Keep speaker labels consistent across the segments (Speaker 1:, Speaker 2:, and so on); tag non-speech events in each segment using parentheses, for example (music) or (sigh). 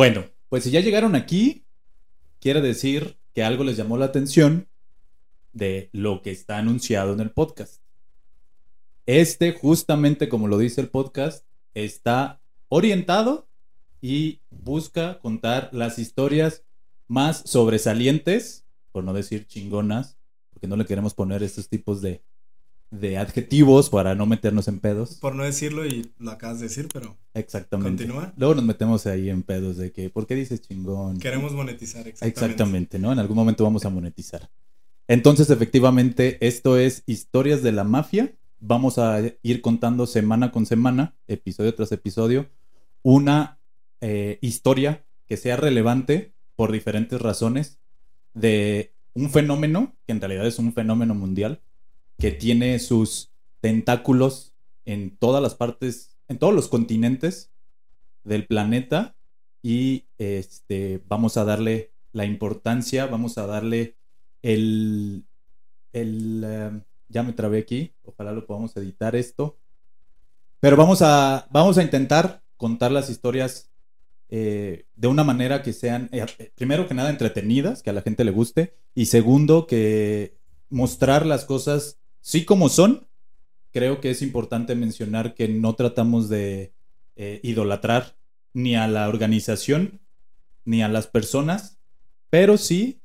Speaker 1: Bueno, pues si ya llegaron aquí, quiere decir que algo les llamó la atención de lo que está anunciado en el podcast. Este, justamente como lo dice el podcast, está orientado y busca contar las historias más sobresalientes, por no decir chingonas, porque no le queremos poner estos tipos de, de adjetivos para no meternos en pedos.
Speaker 2: Por no decirlo y lo acabas de decir, pero
Speaker 1: Exactamente.
Speaker 2: Continúa.
Speaker 1: Luego nos metemos ahí en pedos de que, ¿por qué dices chingón?
Speaker 2: queremos monetizar exactamente.
Speaker 1: Exactamente, ¿no? En algún momento vamos a monetizar. Entonces, efectivamente, esto es Historias de la Mafia. Vamos a ir contando semana con semana, episodio tras episodio, una eh, historia que sea relevante por diferentes razones de un fenómeno, que en realidad es un fenómeno mundial, que tiene sus tentáculos en todas las partes, en todos los continentes del planeta y este, vamos a darle la importancia, vamos a darle el, el eh, ya me trabé aquí, ojalá lo podamos editar esto, pero vamos a, vamos a intentar contar las historias eh, de una manera que sean, eh, primero que nada, entretenidas, que a la gente le guste, y segundo, que mostrar las cosas sí como son. Creo que es importante mencionar que no tratamos de eh, idolatrar ni a la organización ni a las personas, pero sí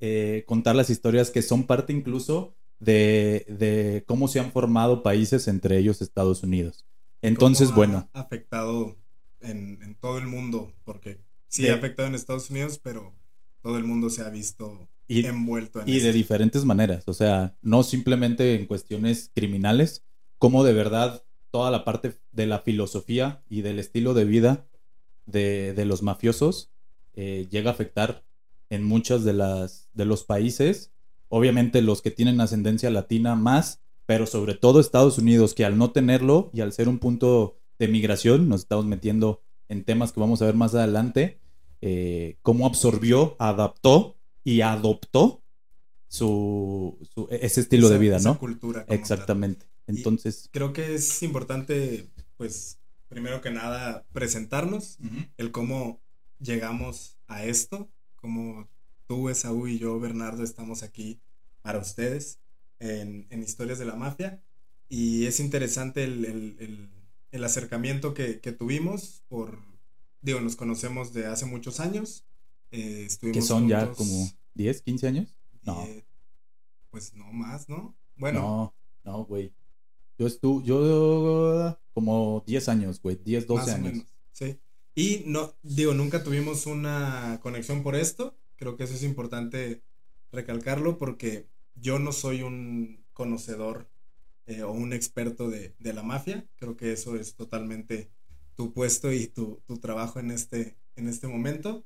Speaker 1: eh, contar las historias que son parte incluso de, de cómo se han formado países, entre ellos Estados Unidos. Entonces,
Speaker 2: ¿Cómo ha
Speaker 1: bueno,
Speaker 2: afectado en, en todo el mundo, porque sí
Speaker 1: De-
Speaker 2: ha afectado en Estados Unidos, pero todo el mundo se ha visto
Speaker 1: Y-
Speaker 2: envuelto en
Speaker 1: y de diferentes maneras, o sea, no simplemente en cuestiones criminales, como de verdad toda la parte de la filosofía y del estilo de vida de, de los mafiosos eh, llega a afectar en muchas de las de los países, obviamente los que tienen ascendencia latina más, pero sobre todo Estados Unidos, que al no tenerlo y al ser un punto de migración, nos estamos metiendo en temas que vamos a ver más adelante, eh, cómo absorbió, adaptó y adoptó su, su- ese estilo de vida,
Speaker 2: esa
Speaker 1: ¿no?
Speaker 2: cultura tal.
Speaker 1: Exactamente. Entonces,
Speaker 2: Creo que es importante, pues, primero que nada, presentarnos, el cómo llegamos a esto, cómo tú, Esaú y yo, Bernardo, estamos aquí para ustedes en, en Historias de la Mafia. Y es interesante el, el- el- el acercamiento que, que tuvimos por, digo, nos conocemos de hace muchos años. Eh,
Speaker 1: que son ya como 10, 15 años. No.
Speaker 2: pues no más, ¿no? Bueno,
Speaker 1: No, no, güey. Yo estuve, yo como 10 años, güey, 10, 12
Speaker 2: Más o
Speaker 1: años.
Speaker 2: menos, sí. Y no, digo, nunca tuvimos una conexión por esto. Creo que eso es importante recalcarlo porque yo no soy un conocedor eh, o un experto de, de la mafia. Creo que eso es totalmente tu puesto y tu, tu trabajo en este, en este momento.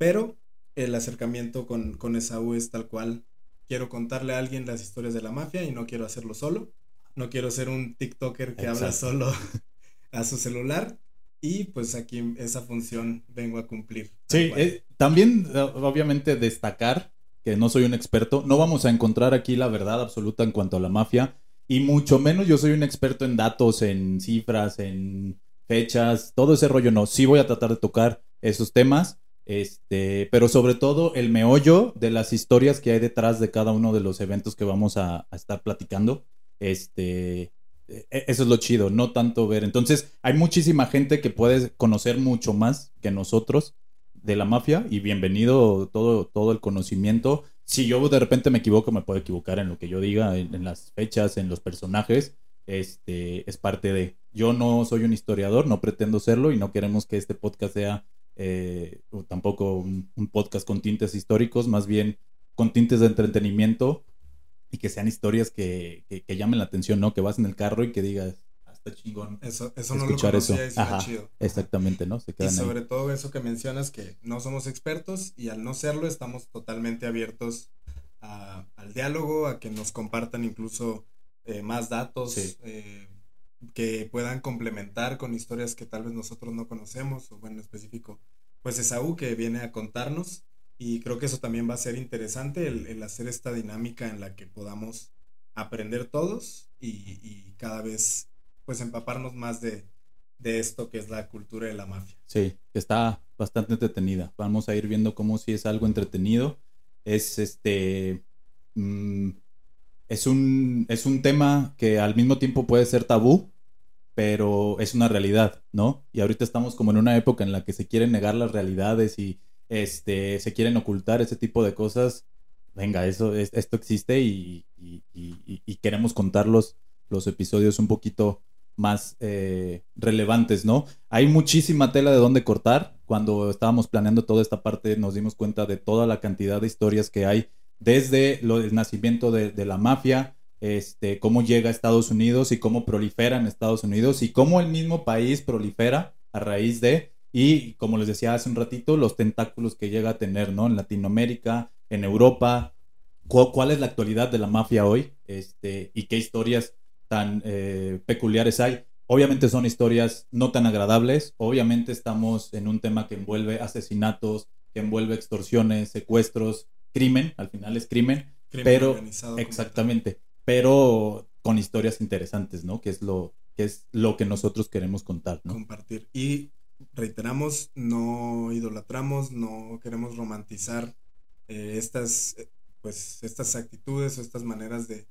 Speaker 2: Pero el acercamiento con, con Esaú es tal cual. Quiero contarle a alguien las historias de la mafia y no quiero hacerlo solo. No quiero ser un TikToker que habla solo (laughs) a su celular. Y pues aquí esa función vengo a cumplir.
Speaker 1: Sí, eh, también eh, obviamente destacar que no soy un experto, no vamos a encontrar aquí la verdad absoluta en cuanto a la mafia y mucho menos yo soy un experto en datos, en cifras, en fechas, todo ese rollo no. Sí voy a tratar de tocar esos temas, este, pero sobre todo el meollo de las historias que hay detrás de cada uno de los eventos que vamos a, estar platicando. Este, e- eso es lo chido, no tanto ver. Entonces, hay muchísima gente que puede conocer mucho más que nosotros de la mafia y bienvenido todo, todo el conocimiento. Si yo de repente me equivoco, me puedo equivocar en lo que yo diga, en, en las fechas, en los personajes. Este es parte de. Yo no soy un historiador, no pretendo serlo y no queremos que este podcast sea eh, o tampoco un, un podcast con tintes históricos, más bien con tintes de entretenimiento y que sean historias que, que, que llamen la atención, ¿no? Que vas en el carro y que digas, ah, está chingón
Speaker 2: Eso, eso no lo
Speaker 1: escuchar eso.
Speaker 2: conocía y suena
Speaker 1: Ajá,
Speaker 2: chido.
Speaker 1: exactamente, ¿no? Se
Speaker 2: Y
Speaker 1: ahí.
Speaker 2: sobre todo eso que mencionas, que no somos expertos y al no serlo estamos totalmente abiertos a- al diálogo, a que nos compartan incluso eh, más datos
Speaker 1: Sí.
Speaker 2: eh, que puedan complementar con historias que tal vez nosotros no conocemos, o bueno, en específico, pues Esaú que viene a contarnos y creo que eso también va a ser interesante, el, hacer esta dinámica en la que podamos aprender todos y, y cada vez pues empaparnos más de, de esto que es la cultura de la mafia.
Speaker 1: Sí, está bastante entretenida. Vamos a ir viendo cómo si es algo entretenido. Es este. mm, es, un, es un tema que al mismo tiempo puede ser tabú, pero es una realidad, ¿no? Y ahorita estamos como en una época en la que se quieren negar las realidades y este, se quieren ocultar ese tipo de cosas. Venga, eso, es- esto existe y- y queremos contar los, los episodios un poquito más eh, relevantes, ¿no? Hay muchísima tela de dónde cortar. Cuando estábamos planeando toda esta parte nos dimos cuenta de toda la cantidad de historias que hay desde el nacimiento de, la mafia, este, cómo llega a Estados Unidos y cómo prolifera en Estados Unidos y cómo el mismo país prolifera a raíz de, y como les decía hace un ratito, los tentáculos que llega a tener, ¿no? En Latinoamérica, en Europa, cu- cuál es la actualidad de la mafia hoy, este, y qué historias tan eh, peculiares hay. Obviamente son historias no tan agradables, obviamente estamos en un tema que envuelve asesinatos, que envuelve extorsiones, secuestros, crimen, al final es crimen,
Speaker 2: Crimen
Speaker 1: pero
Speaker 2: organizado
Speaker 1: exactamente, pero con historias interesantes, ¿no? Que es lo que es lo que nosotros queremos contar, ¿no?
Speaker 2: compartir. Y reiteramos, no idolatramos, no queremos romantizar eh, estas, eh, pues, estas actitudes o estas maneras de,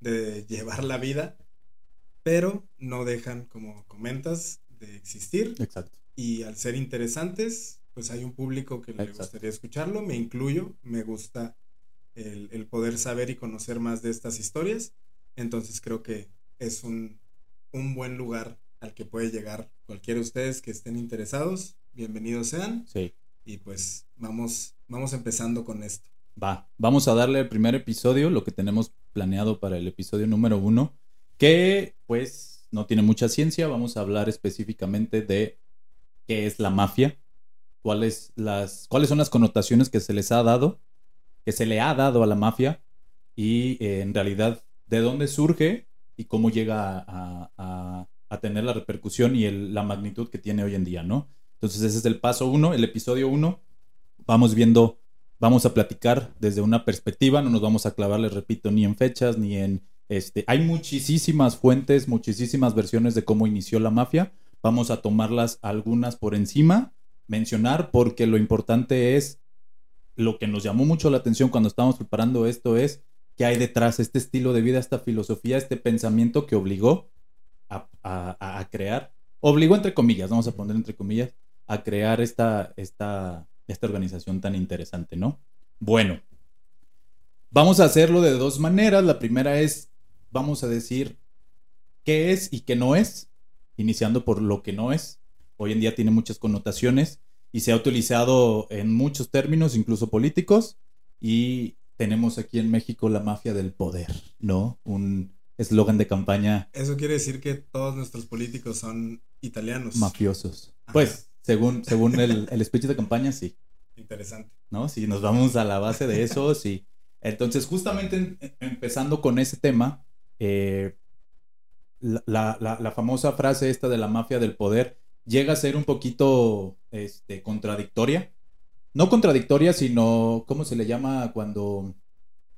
Speaker 2: de llevar la vida, pero no dejan, como comentas, de existir.
Speaker 1: Exacto.
Speaker 2: Y al ser interesantes, pues hay un público que le gustaría escucharlo, me incluyo, me gusta el, el poder saber y conocer más de estas historias, entonces creo que es un, un buen lugar al que puede llegar cualquiera de ustedes que estén interesados, bienvenidos sean,
Speaker 1: Sí.
Speaker 2: y pues vamos, vamos empezando con esto.
Speaker 1: Va, vamos a darle el primer episodio, lo que tenemos planeado para el episodio número uno, que pues no tiene mucha ciencia, vamos a hablar específicamente de qué es la mafia, cuáles, las, cuáles son las connotaciones que se les ha dado, que se le ha dado a la mafia y eh, en realidad de dónde surge y cómo llega a, a- tener la repercusión y la magnitud que tiene hoy en día, ¿no? Entonces ese es el paso uno, el episodio uno. Vamos viendo vamos a platicar desde una perspectiva, no nos vamos a clavar, les repito, ni en fechas, ni en... Este, hay muchísimas fuentes, muchísimas versiones de cómo inició la mafia. Vamos a tomarlas algunas por encima, mencionar, porque lo importante es, lo que nos llamó mucho la atención cuando estábamos preparando esto es qué hay detrás, este estilo de vida, esta filosofía, este pensamiento que obligó a, a- a crear, obligó entre comillas, vamos a poner entre comillas, a crear esta, esta, esta organización tan interesante, ¿no? Bueno, vamos a hacerlo de dos maneras. La primera es, vamos a decir qué es y qué no es, iniciando por lo que no es. Hoy en día tiene muchas connotaciones y se ha utilizado en muchos términos, incluso políticos, y tenemos aquí en México la mafia del poder, ¿no? Un eslogan de campaña
Speaker 2: Eso quiere decir que todos nuestros políticos son italianos.
Speaker 1: mafiosos.
Speaker 2: Ajá.
Speaker 1: Pues, según, según el, el speech de campaña, sí.
Speaker 2: Interesante.
Speaker 1: ¿no? Si nos vamos a la base de eso, sí. Entonces, justamente en- en- empezando con ese tema, eh, la- la- la famosa frase esta de la mafia del poder llega a ser un poquito este, contradictoria. No contradictoria, sino, ¿cómo se le llama cuando?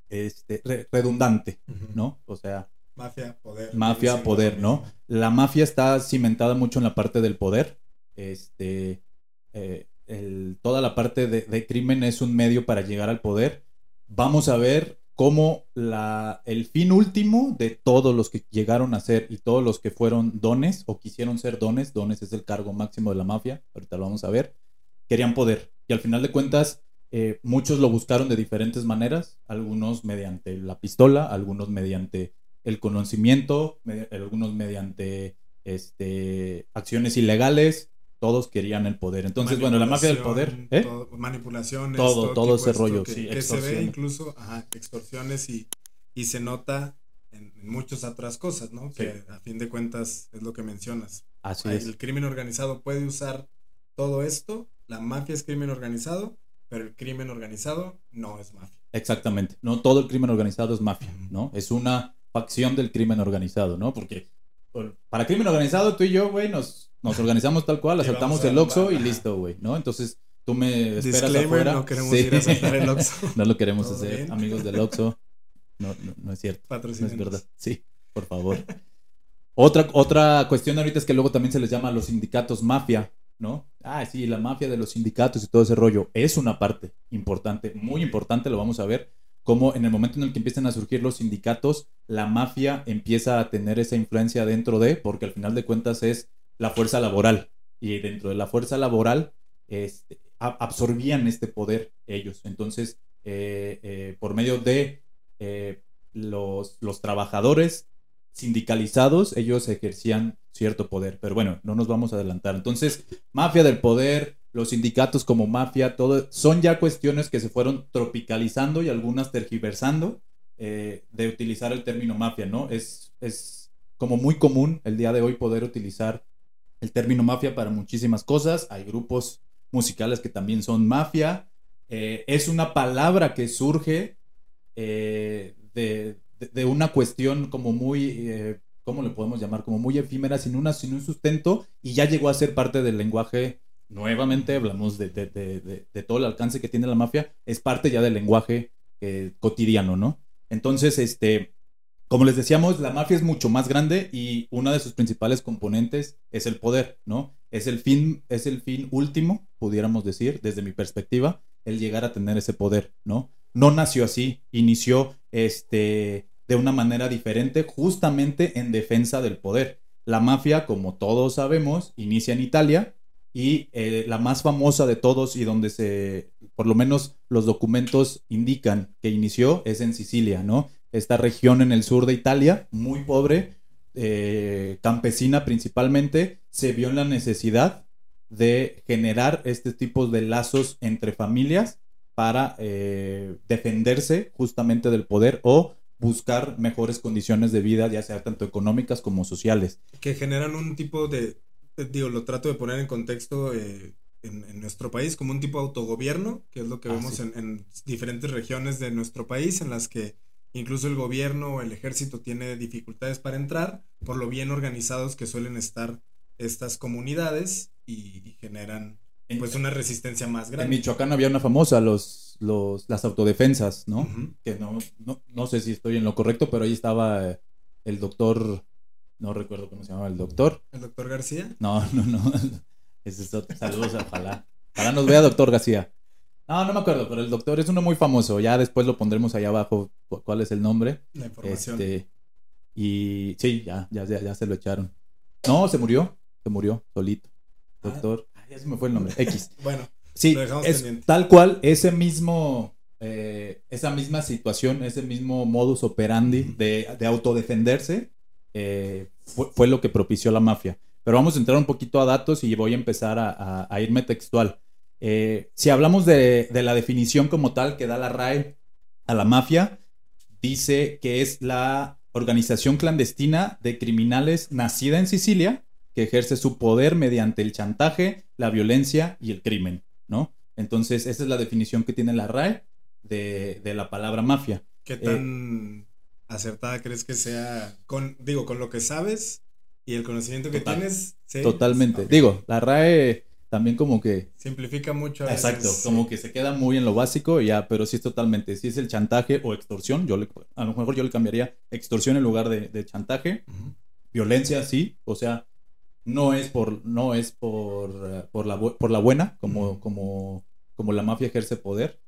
Speaker 1: Este, re- redundante, ¿no? O sea,
Speaker 2: Mafia, poder.
Speaker 1: Mafia, poder, ¿no? la mafia está cimentada mucho en la parte del poder. Este, eh, el- toda la parte de, de crimen es un medio para llegar al poder. Vamos a ver cómo la, el fin último de todos los que llegaron a ser y todos los que fueron dones o quisieron ser dones, dones es el cargo máximo de la mafia, ahorita lo vamos a ver, querían poder. Y al final de cuentas, eh, muchos lo buscaron de diferentes maneras, algunos mediante la pistola, algunos mediante el conocimiento, algunos mediante este, acciones ilegales, todos querían el poder. Entonces, bueno, la mafia del poder, ¿eh?
Speaker 2: todo- manipulaciones.
Speaker 1: Todo, todo ese rollo,
Speaker 2: que,
Speaker 1: sí,
Speaker 2: que se ve incluso, ajá, extorsiones y, y se nota en, en muchas otras cosas, ¿no?
Speaker 1: Sí.
Speaker 2: Que a fin de cuentas es lo que mencionas.
Speaker 1: Así
Speaker 2: Ay,
Speaker 1: es.
Speaker 2: El crimen organizado puede usar todo esto, la mafia es crimen organizado, pero el crimen organizado no es mafia.
Speaker 1: Exactamente. No todo el crimen organizado es mafia. ¿no? Es una facción del crimen organizado, ¿no? Porque por- para crimen organizado tú y yo, güey, nos, nos organizamos tal cual, asaltamos el Oxxo y listo, güey, ¿no? Entonces tú me esperas
Speaker 2: Disclaimer,
Speaker 1: afuera.
Speaker 2: no queremos
Speaker 1: Sí.
Speaker 2: ir a asaltar el Oxxo. (laughs)
Speaker 1: no lo queremos
Speaker 2: ¿Todo
Speaker 1: hacer,
Speaker 2: bien?
Speaker 1: amigos del Oxxo. No, no, no es cierto. No es verdad. Sí, por favor. Otra, otra cuestión ahorita es que luego también se les llama a los sindicatos mafia. ¿no? Ah, sí, la mafia de los sindicatos y todo ese rollo es una parte importante, muy importante, lo vamos a ver, como en el momento en el que empiezan a surgir los sindicatos, la mafia empieza a tener esa influencia dentro de, porque al final de cuentas es la fuerza laboral. Y dentro de la fuerza laboral este, absorbían este poder ellos. Entonces, eh, eh, por medio de eh, los, trabajadores sindicalizados, ellos ejercían cierto poder. Pero bueno, no nos vamos a adelantar. Entonces, mafia del poder, los sindicatos como mafia, todo, son ya cuestiones que se fueron tropicalizando y algunas tergiversando de utilizar el término mafia, ¿no? Es, es como muy común el día de hoy poder utilizar el término mafia para muchísimas cosas. Hay grupos musicales que también son mafia. Eh, es una palabra que surge eh, de, de, una cuestión como muy, ¿cómo le podemos llamar? Como muy efímera, sin, una, sin un sustento, y ya llegó a ser parte del lenguaje nuevamente hablamos de, todo el alcance que tiene la mafia, es parte ya del lenguaje eh, cotidiano, ¿no? Entonces, este, como les decíamos, la mafia es mucho más grande y una de sus principales componentes es el poder, ¿no? Es el fin, es el fin último, pudiéramos decir, desde mi perspectiva, el llegar a tener ese poder, ¿no? No nació así, inició este, de una manera diferente, justamente en defensa del poder. La mafia, como todos sabemos, inicia en Italia, y eh, la más famosa de todos y donde se, por lo menos los documentos indican que inició es en Sicilia, ¿no? Esta región en el sur de Italia, muy pobre, eh, campesina principalmente, se vio en la necesidad de generar este tipo de lazos entre familias para eh, defenderse justamente del poder o buscar mejores condiciones de vida, ya sea tanto económicas como sociales.
Speaker 2: Que generan un tipo de digo, lo trato de poner en contexto eh, en, nuestro país como un tipo de autogobierno, que es lo que ah, vemos en, diferentes regiones de nuestro país, en las que incluso el gobierno o el ejército tiene dificultades para entrar, por lo bien organizados que suelen estar estas comunidades y, generan pues una resistencia más grande.
Speaker 1: En Michoacán había una famosa, los, los, las autodefensas, ¿no? Que no, no, no, sé si estoy en lo correcto, pero ahí estaba el doctor no recuerdo cómo se llamaba el doctor.
Speaker 2: ¿El doctor García?
Speaker 1: No, no, no. (laughs) Es. Saludos, ojalá. Ojalá nos vea doctor García. No, no me acuerdo, pero el doctor es uno muy famoso. Ya después lo pondremos ahí abajo cuál es el nombre.
Speaker 2: La información.
Speaker 1: Este, y sí, ya, ya, ya, se lo echaron. No, se murió. Se murió solito. Ah. Doctor. ya se me fue el nombre. (laughs) X.
Speaker 2: bueno.
Speaker 1: Sí, es tal cual ese mismo, eh, esa misma situación, ese mismo modus operandi de, de autodefenderse eh, fue, lo que propició la mafia. Pero vamos a entrar un poquito a datos y voy a empezar a, irme textual. Eh, si hablamos de, la definición como tal que da la RAE a la mafia, dice que es la organización clandestina de criminales nacida en Sicilia que ejerce su poder mediante el chantaje, la violencia y el crimen, ¿no? Entonces, esa es la definición que tiene la RAE de, la palabra mafia.
Speaker 2: ¿Qué eh, tan acertada crees que sea con, digo, con lo que sabes y el conocimiento que tienes?
Speaker 1: Totalmente. Digo, la RAE también como que...
Speaker 2: Simplifica mucho.
Speaker 1: Exacto, como que se queda muy en lo básico ya, pero sí es totalmente, si es el chantaje o extorsión, yo le, a lo mejor yo le cambiaría extorsión en lugar de, chantaje, violencia sí, o sea, no es por, no es por, por, la, por la buena, como, como, como la mafia ejerce poder,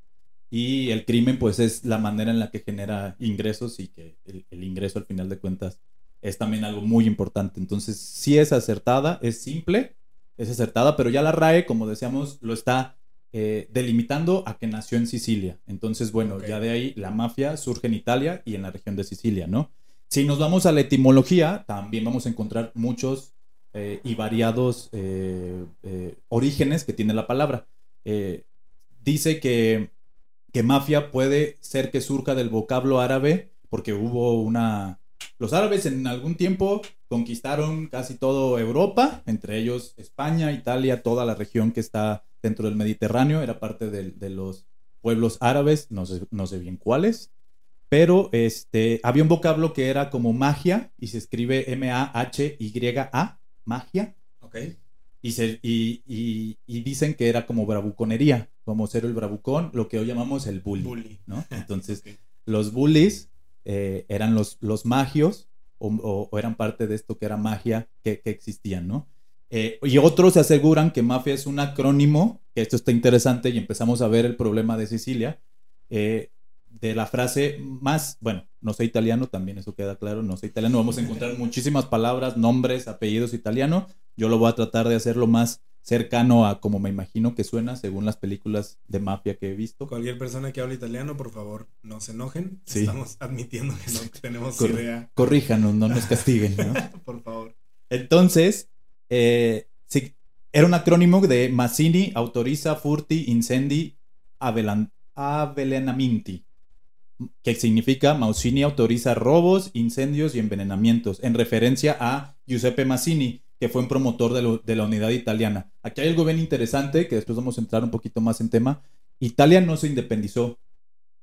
Speaker 1: y el crimen, pues, es la manera en la que genera ingresos y que el, ingreso, al final de cuentas, es también algo muy importante. Entonces, sí es acertada, es simple, es acertada, pero ya la RAE, como decíamos, lo está eh, delimitando a que nació en Sicilia. Entonces, bueno, ya de ahí la mafia surge en Italia y en la región de Sicilia, ¿no? Si nos vamos a la etimología, también vamos a encontrar muchos eh, y variados eh, orígenes que tiene la palabra. dice que que mafia puede ser que surja del vocablo árabe, porque hubo una... Los árabes en algún tiempo conquistaron casi toda Europa, entre ellos España, Italia, toda la región que está dentro del Mediterráneo, era parte de, los pueblos árabes, no sé, no sé bien cuáles, pero este, había un vocablo que era como magia y se escribe M-A-H-Y-A, magia.
Speaker 2: Ok.
Speaker 1: Y, se, y, y, dicen que era como bravuconería, como ser el bravucón, lo que hoy llamamos el bully. ¿no? (laughs) Entonces, los bullies eh, eran los, los magios o, eran parte de esto que era magia que, que existían, ¿no? Eh, y otros se aseguran que mafia es un acrónimo, que esto está interesante y empezamos a ver el problema de Sicilia, eh, de la frase más, bueno, no soy italiano, también eso queda claro, no soy italiano, vamos a encontrar muchísimas palabras, nombres, apellidos italianos, yo lo voy a tratar de hacerlo más cercano a como me imagino que suena según las películas de mafia que he visto.
Speaker 2: Cualquier persona que hable italiano, por favor, no se enojen.
Speaker 1: Sí.
Speaker 2: Estamos admitiendo que no tenemos
Speaker 1: Cor-
Speaker 2: idea.
Speaker 1: Corríjanos, no nos castiguen, ¿no? (laughs)
Speaker 2: por favor.
Speaker 1: Entonces, eh, sí, era un acrónimo de Mazzini autoriza furti incendi avelan- avvelenamenti, que significa Mazzini autoriza robos, incendios y envenenamientos, en referencia a Giuseppe Mazzini, que fue un promotor de, la unidad italiana. Aquí hay algo bien interesante, que después vamos a entrar un poquito más en tema. Italia no se independizó.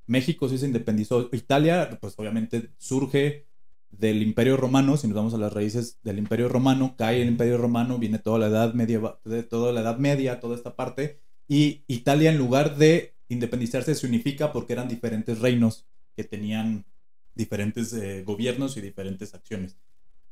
Speaker 1: México sí se independizó. Italia, pues obviamente surge del Imperio Romano, si nos vamos a las raíces del Imperio Romano, cae el Imperio Romano, viene toda la Edad Media, toda la Edad Media, toda esta parte, y Italia en lugar de independizarse se unifica porque eran diferentes reinos que tenían diferentes eh, gobiernos y diferentes acciones.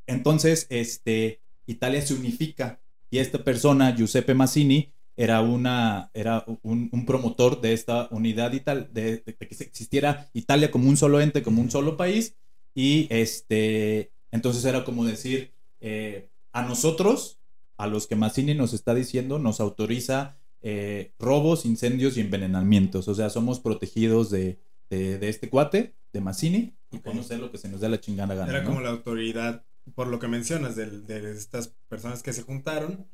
Speaker 1: Entonces, este, Italia se unifica y esta persona, Giuseppe Mazzini, era, una, era un, un promotor de esta unidad ital de, de que existiera Italia como un solo ente, como un solo país, y este, entonces era como decir, eh, a nosotros, a los que Mazzini nos está diciendo, nos autoriza eh, robos, incendios y envenenamientos. O sea, somos protegidos de, de, este cuate, de Mazzini, y hacer lo que se nos dé la chingada gana.
Speaker 2: Era
Speaker 1: ¿no?
Speaker 2: como la autoridad, por lo que mencionas, del- de, estas personas que se juntaron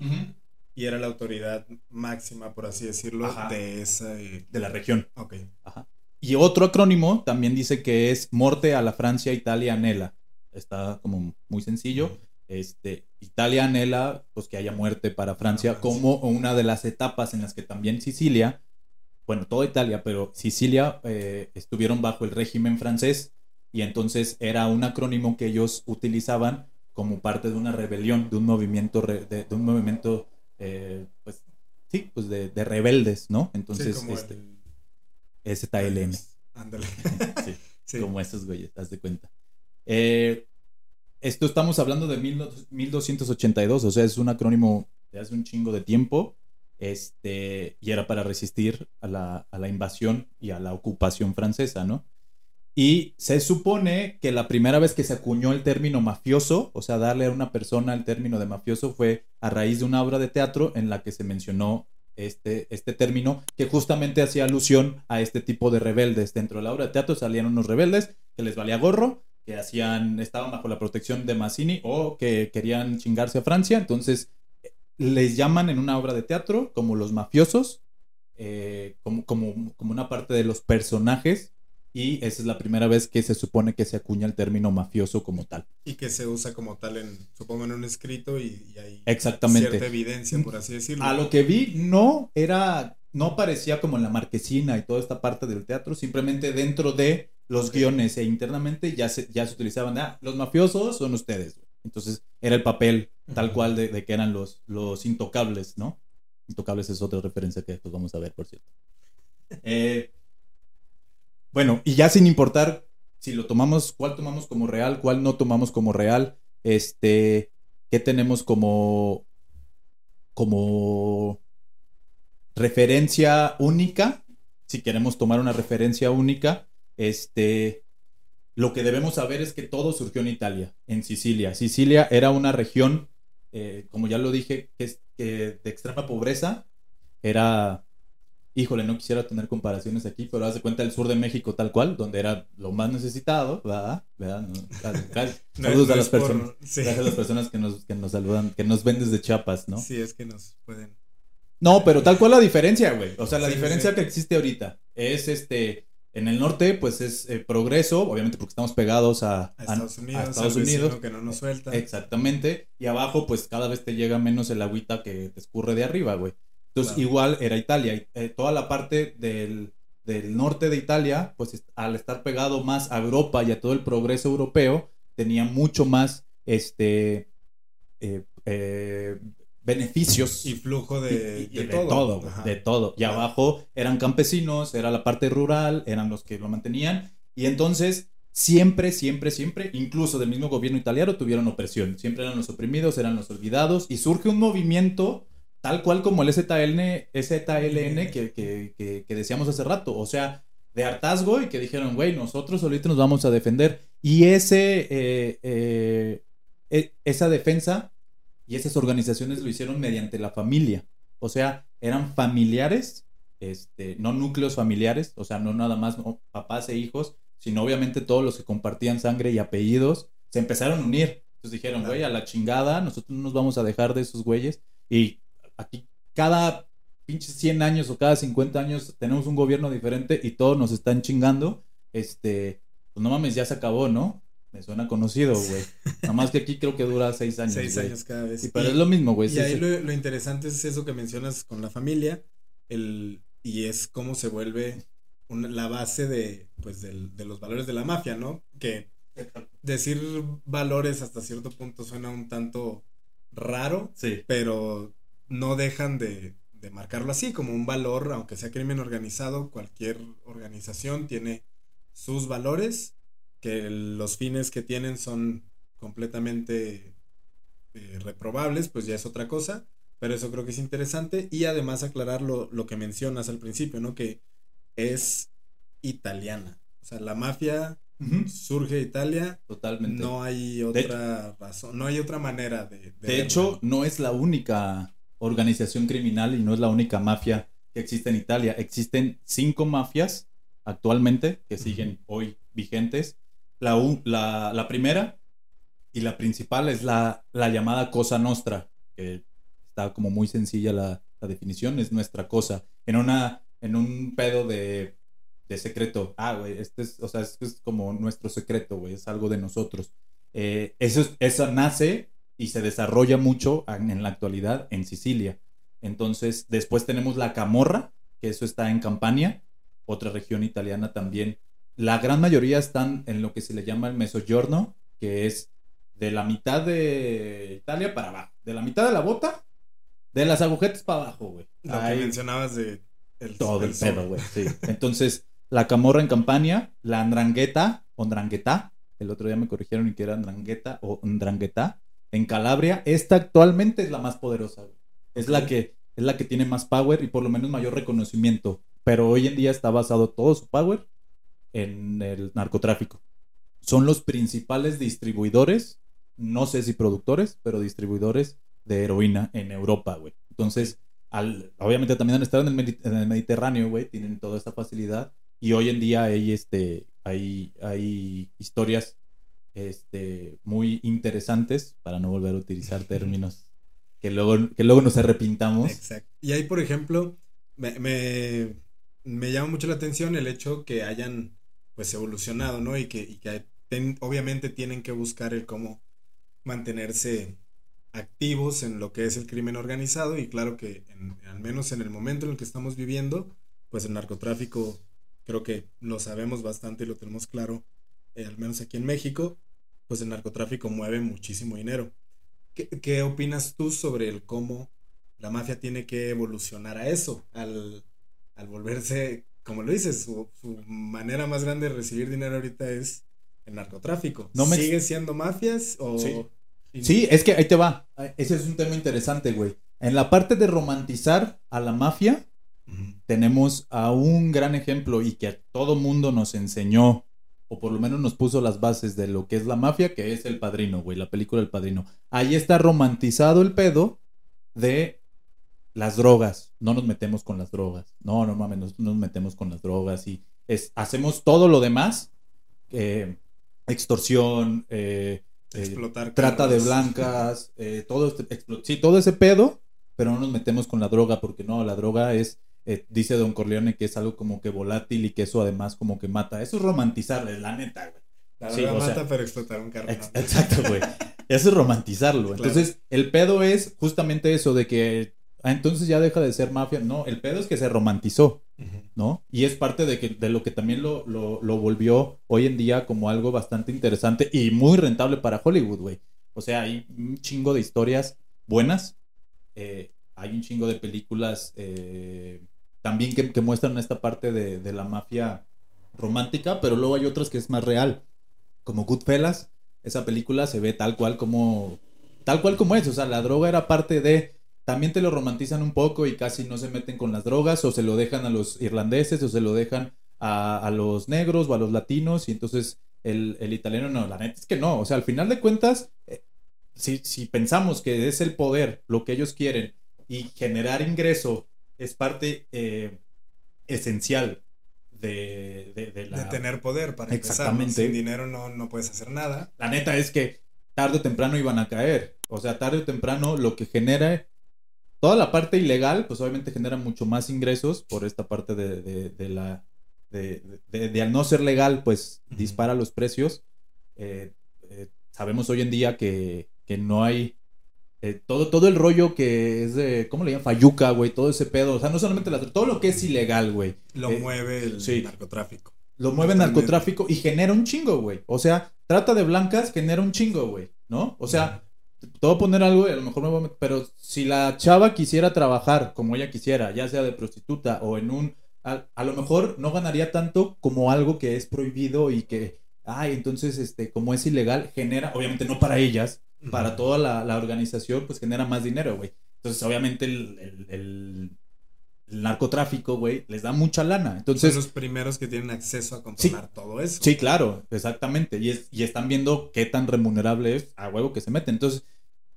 Speaker 2: y era la autoridad máxima, por así decirlo,
Speaker 1: Ajá.
Speaker 2: de esa. eh,
Speaker 1: De la región.
Speaker 2: Ok.
Speaker 1: Ajá. Y otro acrónimo también dice que es Morte a la Francia Italia anhela. Está como muy sencillo. Este, Italia anhela pues que haya muerte para Francia
Speaker 2: Para Francia.
Speaker 1: como una de las etapas en las que también Sicilia, bueno, toda Italia, pero Sicilia eh, estuvieron bajo el régimen francés y entonces era un acrónimo que ellos utilizaban como parte de una rebelión, de un movimiento, re- de, de un movimiento, eh, pues sí, pues de, de rebeldes, ¿no? Entonces,
Speaker 2: sí,
Speaker 1: este,
Speaker 2: el-. Ándale. (laughs)
Speaker 1: Sí, (laughs)
Speaker 2: Sí.
Speaker 1: como esos güeyes, haz de cuenta. Eh, esto estamos hablando de mil do- 1282, o sea, es un acrónimo de hace un chingo de tiempo. Este, y era para resistir a la, a la invasión y a la ocupación francesa, ¿no? Y se supone que la primera vez que se acuñó el término mafioso, o sea, darle a una persona el término de mafioso, fue a raíz de una obra de teatro en la que se mencionó este, este término que justamente hacía alusión a este tipo de rebeldes. Dentro de la obra de teatro salían unos rebeldes que les valía gorro, que hacían, estaban bajo la protección de Mazzini o que querían chingarse a Francia. Entonces, les llaman en una obra de teatro como los mafiosos, eh, como, como, como una parte de los personajes. Y esa es la primera vez que se supone que se acuña el término mafioso como tal.
Speaker 2: Y que se usa como tal en, supongo, en un escrito y, y hay
Speaker 1: Exactamente.
Speaker 2: cierta evidencia, por así decirlo.
Speaker 1: A lo que vi, no era, no aparecía como en la marquesina y toda esta parte del teatro, simplemente dentro de los
Speaker 2: Ok.
Speaker 1: guiones e internamente ya se, ya se utilizaban, ah, los mafiosos son ustedes. güey". Entonces era el papel tal cual de, de que eran los, los intocables, ¿no? Intocables es otra referencia que después vamos a ver, por cierto. (laughs) Eh, bueno, y ya sin importar si lo tomamos, cuál tomamos como real, cuál no tomamos como real, este, qué tenemos como, como referencia única, si queremos tomar una referencia única, este, lo que debemos saber es que todo surgió en Italia, en Sicilia. Sicilia era una región, eh, como ya lo dije, que es de extrema pobreza, era híjole, no quisiera tener comparaciones aquí, pero haz de cuenta el sur de México tal cual, donde era lo más necesitado, ¿verdad? ¿verdad? No, (laughs) Saludos
Speaker 2: no
Speaker 1: a las
Speaker 2: por-
Speaker 1: personas.
Speaker 2: sí.
Speaker 1: Gracias a las personas que nos, que nos saludan, que nos ven desde Chiapas, ¿no?
Speaker 2: Sí, es que nos pueden.
Speaker 1: No, pero tal cual la diferencia, güey. O sea, la
Speaker 2: Sí,
Speaker 1: diferencia
Speaker 2: sí.
Speaker 1: que existe ahorita es este. En el norte, pues es eh, progreso, obviamente porque estamos pegados a,
Speaker 2: A Estados Unidos,
Speaker 1: a Estados
Speaker 2: al
Speaker 1: Unidos.
Speaker 2: que no nos suelta.
Speaker 1: Exactamente. Y abajo, pues cada vez te llega menos el agüita que te escurre de arriba, güey. Entonces,
Speaker 2: Claro.
Speaker 1: igual era Italia. Eh, toda la parte del, del norte de Italia, pues al estar pegado más a Europa y a todo el progreso europeo, tenía mucho más este eh, eh, beneficios.
Speaker 2: Y flujo de,
Speaker 1: Y- y
Speaker 2: de todo.
Speaker 1: de todo. Y
Speaker 2: Claro.
Speaker 1: abajo eran campesinos, era la parte rural, eran los que lo mantenían. Y entonces siempre, siempre, siempre, incluso del mismo gobierno italiano, tuvieron opresión. Siempre eran los oprimidos, eran los olvidados, y surge un movimiento tal cual como el ZLN, ZLN que, que, que, decíamos hace rato, o sea, de hartazgo y que dijeron, güey, nosotros ahorita nos vamos a defender. Y ese, eh, eh, e, esa defensa y esas organizaciones lo hicieron mediante la familia. O sea, eran familiares, este, no núcleos familiares, o sea, no nada más papás e hijos, sino obviamente todos los que compartían sangre y apellidos, se empezaron a unir. Entonces dijeron, güey, a la chingada, nosotros no nos vamos a dejar de esos güeyes. Y aquí cada pinches 100 años o cada 50 años tenemos un gobierno diferente y todos nos están chingando. Este, pues no mames, ya se acabó, ¿no? Me suena conocido, güey. Nada más que aquí creo que dura seis años.
Speaker 2: Seis años cada vez.
Speaker 1: Y, pero es lo mismo, güey.
Speaker 2: Y ahí lo, interesante es eso que mencionas con la familia, el, y es cómo se vuelve la base de, pues, de los valores de la mafia, ¿no? Que decir valores hasta cierto punto suena un tanto raro,
Speaker 1: sí.
Speaker 2: pero no dejan de, de marcarlo así, como un valor, aunque sea crimen organizado, cualquier organización tiene sus valores, que los fines que tienen son completamente eh, reprobables, pues ya es otra cosa, pero eso creo que es interesante y además aclarar lo, lo que mencionas al principio, ¿no? Que es italiana. O sea, la mafia surge de Italia.
Speaker 1: Totalmente.
Speaker 2: No hay otra razón, no hay otra manera de...
Speaker 1: De, hecho, no es la única organización criminal y no es la única mafia que existe en Italia. Existen cinco mafias actualmente que siguen hoy vigentes. La, la, la, primera y la principal es la, la, llamada Cosa Nostra, que está como muy sencilla la, definición, es nuestra cosa. En una en un pedo de, de secreto. Ah, güey, este es, o sea, esto es como nuestro secreto, güey, es algo de nosotros. Eh, eso, eso nace y se desarrolla mucho en, la actualidad en Sicilia. Entonces, después tenemos la Camorra, que eso está en Campania, otra región italiana también. La gran mayoría están en lo que se le llama el Mezzogiorno, que es de la mitad de Italia para abajo. De la mitad de la bota, de las agujetas para abajo, güey.
Speaker 2: Lo que mencionabas de
Speaker 1: todo el, pedo, güey. Sí. Entonces, la camorra en Campania, la andrangueta, o andrangueta, el otro día me corrigieron y que era andrangueta o andrangueta, en Calabria, esta actualmente es la más poderosa. Es la que es la que tiene más power y por lo menos mayor reconocimiento, pero hoy en día está basado todo su power en el narcotráfico. Son los principales distribuidores, no sé si productores, pero distribuidores de heroína en Europa, güey. Entonces, obviamente también han estado en el, Mediterráneo, güey, tienen toda esta facilidad. Y hoy en día hay, este, hay, hay historias este, muy interesantes, para no volver a utilizar términos (laughs) que luego, que luego nos arrepintamos.
Speaker 2: Exacto. Y ahí, por ejemplo, me, me, llama mucho la atención el hecho que hayan pues evolucionado, ¿no? Y que, que obviamente tienen que buscar el cómo mantenerse activos en lo que es el crimen organizado y claro que al menos en el momento en el que estamos viviendo, pues el narcotráfico creo que lo sabemos bastante y lo tenemos claro, eh, al menos aquí en México, pues el narcotráfico mueve muchísimo dinero. ¿Qué, opinas tú sobre el cómo la mafia tiene que evolucionar a eso, al, volverse, como lo dices, su, manera más grande de recibir dinero ahorita es el narcotráfico? No ¿Sigue siendo mafias o...
Speaker 1: Sí, es que ahí te va. Ese es un tema interesante, güey. En la parte de romantizar a la mafia, tenemos a un gran ejemplo y que a todo mundo nos enseñó, o por lo menos nos puso las bases de lo que es la mafia, que es El Padrino, güey, la película El Padrino. Ahí está romantizado el pedo de las drogas. No nos metemos con las drogas. No, no mames, no nos metemos con las drogas y es, hacemos todo lo demás. Eh, extorsión, eh,
Speaker 2: eh, Explotar
Speaker 1: trata de blancas, todo este, sí, todo ese pedo, pero no nos metemos con la droga porque no, la droga es, eh, dice Don Corleone que es algo como que volátil y que eso además como que mata. Eso es romantizarle, la neta, güey.
Speaker 2: La droga mata, pero explotar un carro.
Speaker 1: exacto, güey. (laughs) Eso es romantizarlo. Entonces, el pedo es justamente eso de que ah, entonces ya deja de ser mafia. No, el pedo es que se romantizó. ¿no? Y es parte de, que, de lo que también lo, lo, volvió hoy en día como algo bastante interesante y muy rentable para Hollywood, güey. O sea, hay un chingo de historias buenas, eh, hay un chingo de películas eh, también que, muestran esta parte de, la mafia romántica, pero luego hay otras que es más real. como Goodfellas, esa película se ve tal cual como, tal cual como es, o sea, la droga era parte de, también te lo romantizan un poco y casi no se meten con las drogas o se lo dejan a los irlandeses o se lo dejan a, a los negros o a los latinos y entonces el, el, italiano no, la neta es que no, o sea, al final de cuentas, eh, si, si pensamos que es el poder lo que ellos quieren y generar ingreso es parte eh, esencial de, de, de, la...
Speaker 2: de, tener poder para Exactamente. Empezar, Sin dinero no, no puedes hacer nada.
Speaker 1: La neta es que tarde o temprano iban a caer. O sea, tarde o temprano lo que genera toda la parte ilegal, pues obviamente genera mucho más ingresos por esta parte de, de la... De, al no ser legal, pues uh -huh. dispara los precios. Eh, eh, sabemos hoy en día que, que no hay eh, todo, todo el rollo que es de, ¿cómo le llaman? Fayuca, güey, todo ese pedo. O sea, no solamente la, todo lo que es ilegal, güey.
Speaker 2: Lo eh, mueve el sí. narcotráfico.
Speaker 1: Lo mueve el narcotráfico y genera un chingo, güey. O sea, trata de blancas genera un chingo, güey, ¿no? O sea, te voy a poner algo, a lo mejor me voy a... Pero si la chava quisiera trabajar como ella quisiera, ya sea de prostituta o en un... A, a lo mejor no ganaría tanto como algo que es prohibido y que... Ay, entonces, este, como es ilegal, genera, obviamente no para ellas, para toda la, la, organización, pues genera más dinero, güey. Entonces, obviamente, el, el, el, el narcotráfico, güey, les da mucha lana. Entonces,
Speaker 2: Son los primeros que tienen acceso a controlar
Speaker 1: sí,
Speaker 2: todo eso.
Speaker 1: Sí, claro, exactamente. Y, es, y están viendo qué tan remunerable es a huevo que se mete. Entonces,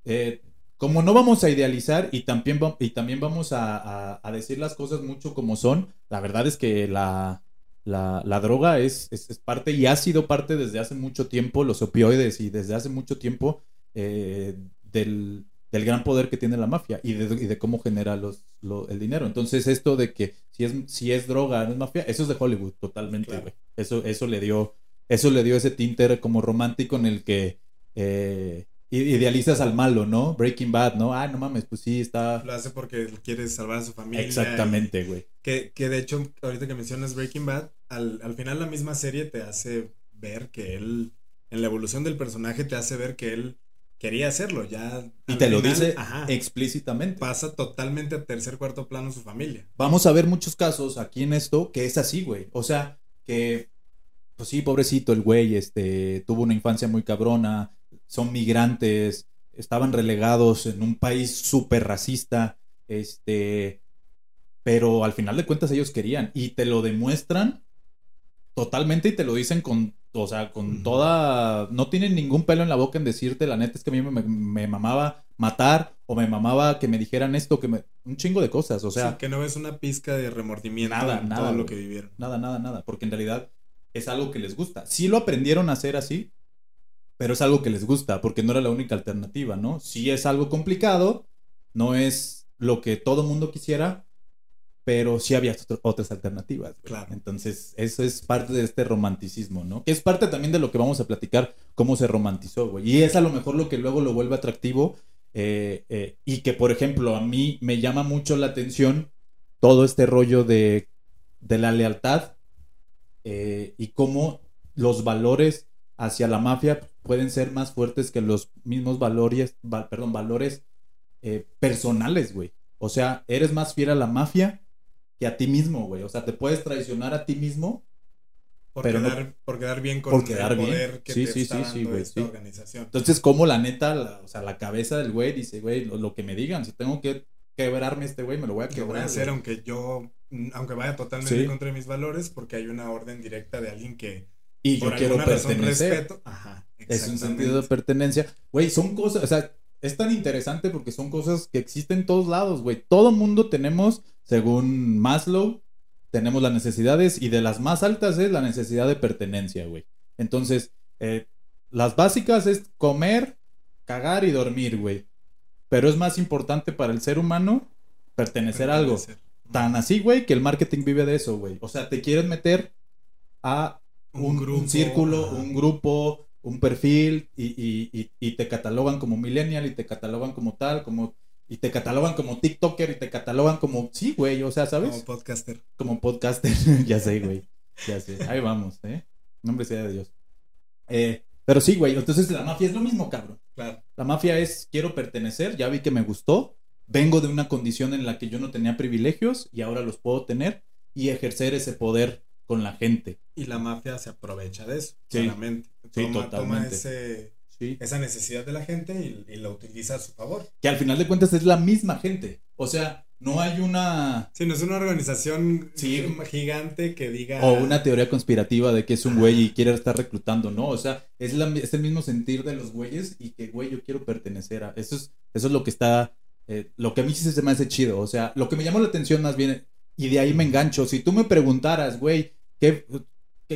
Speaker 1: eh, como no vamos a idealizar y también, y también vamos a, a, a, decir las cosas mucho como son, la verdad es que la, la, la droga es, es, es, parte y ha sido parte desde hace mucho tiempo, los opioides y desde hace mucho tiempo eh, del, del, gran poder que tiene la mafia y de, y de cómo genera los, lo, el dinero. Entonces, esto de que si es, si es droga, no es mafia, eso es de Hollywood, totalmente, claro. Eso, eso le dio, eso le dio ese tinte como romántico en el que eh, idealizas al malo, ¿no? Breaking Bad, ¿no? Ah, no mames, pues sí, está...
Speaker 2: Lo hace porque quiere salvar a su familia.
Speaker 1: Exactamente, güey.
Speaker 2: Que, que de hecho, ahorita que mencionas Breaking Bad, al, al final la misma serie te hace ver que él, en la evolución del personaje, te hace ver que él quería hacerlo, ya.
Speaker 1: Y te final, lo dice ajá, explícitamente.
Speaker 2: Pasa totalmente a tercer, cuarto plano su familia.
Speaker 1: Vamos a ver muchos casos aquí en esto que es así, güey. O sea, que, pues sí, pobrecito el güey, este, tuvo una infancia muy cabrona, son migrantes, estaban relegados en un país súper racista, este, pero al final de cuentas ellos querían y te lo demuestran totalmente y te lo dicen con, o sea, con toda, no tienen ningún pelo en la boca en decirte, la neta es que a mí me, me mamaba matar o me mamaba que me dijeran esto, que me, un chingo de cosas, o sea.
Speaker 2: Sí, que no ves una pizca de remordimiento nada, en nada, todo lo que vivieron.
Speaker 1: Nada, nada, nada, porque en realidad es algo que les gusta. Sí lo aprendieron a hacer así, pero es algo que les gusta, porque no era la única alternativa, ¿no? Sí es algo complicado, no es lo que todo mundo quisiera, pero sí había otras alternativas.
Speaker 2: Güey. Claro.
Speaker 1: Entonces, eso es parte de este romanticismo, ¿no? Que es parte también de lo que vamos a platicar, cómo se romantizó, güey. Y es a lo mejor lo que luego lo vuelve atractivo eh, eh, y que, por ejemplo, a mí me llama mucho la atención todo este rollo de, de la lealtad eh, y cómo los valores hacia la mafia pueden ser más fuertes que los mismos valores, va, perdón, valores eh, personales, güey. O sea, eres más fiel a la mafia que a ti mismo, güey. O sea, te puedes traicionar a ti mismo.
Speaker 2: Por, pero quedar, no, por quedar bien con
Speaker 1: por quedar
Speaker 2: el poder
Speaker 1: bien.
Speaker 2: que
Speaker 1: sí,
Speaker 2: te
Speaker 1: sí,
Speaker 2: está
Speaker 1: sí,
Speaker 2: dando
Speaker 1: sí, güey,
Speaker 2: esta
Speaker 1: sí.
Speaker 2: organización.
Speaker 1: Entonces, como la neta, la, o sea, la cabeza del güey dice, güey, lo, lo, que me digan, si tengo que quebrarme este güey, me lo voy a quebrar.
Speaker 2: Lo voy a hacer,
Speaker 1: güey.
Speaker 2: aunque yo, aunque vaya totalmente contra mis valores, porque hay una orden directa de alguien que
Speaker 1: Y yo
Speaker 2: por
Speaker 1: quiero
Speaker 2: alguna razón
Speaker 1: pertenecer.
Speaker 2: respeto. Ajá,
Speaker 1: Es un sentido de pertenencia. Güey, son cosas, o sea, es tan interesante porque son cosas que existen en todos lados, güey. Todo mundo tenemos, según Maslow, tenemos las necesidades y de las más altas es la necesidad de pertenencia, güey. Entonces, eh, las básicas es comer, cagar y dormir, güey. Pero es más importante para el ser humano pertenecer a algo. Tan así, güey, que el marketing vive de eso, güey. O sea, te quieren meter a un,
Speaker 2: Un
Speaker 1: un
Speaker 2: grupo,
Speaker 1: círculo,
Speaker 2: ajá.
Speaker 1: un grupo, un perfil y, y- y- y te catalogan como millennial y te catalogan como tal, como y te catalogan como TikToker y te catalogan como sí, güey, o sea, ¿sabes?
Speaker 2: Como podcaster.
Speaker 1: Como podcaster, (laughs) ya sé, güey. Ya sé. Ahí vamos, ¿eh? Nombre sea de Dios. Eh, pero sí, güey, entonces la mafia es lo mismo, cabrón.
Speaker 2: Claro.
Speaker 1: La mafia es quiero pertenecer, ya vi que me gustó, vengo de una condición en la que yo no tenía privilegios y ahora los puedo tener y ejercer ese poder con la gente.
Speaker 2: Y la mafia se aprovecha de eso,
Speaker 1: Sí.
Speaker 2: claramente.
Speaker 1: Sí,
Speaker 2: Toma, toma
Speaker 1: totalmente.
Speaker 2: ese,
Speaker 1: Sí.
Speaker 2: esa necesidad de la gente y, y la utiliza a su favor.
Speaker 1: Que al final de cuentas es la misma gente. O sea, no hay una...
Speaker 2: Sí, no es una organización
Speaker 1: Sí.
Speaker 2: gigante que diga...
Speaker 1: O una teoría conspirativa de que es un güey y quiere estar reclutando, ¿no? O sea, es, la, es el mismo sentir de los güeyes y que, güey, yo quiero pertenecer a... Eso es, eso es lo que está... eh, lo que a mí sí se me hace chido. O sea, lo que me llamó la atención más bien, y de ahí me engancho. Si tú me preguntaras, güey, ¿qué,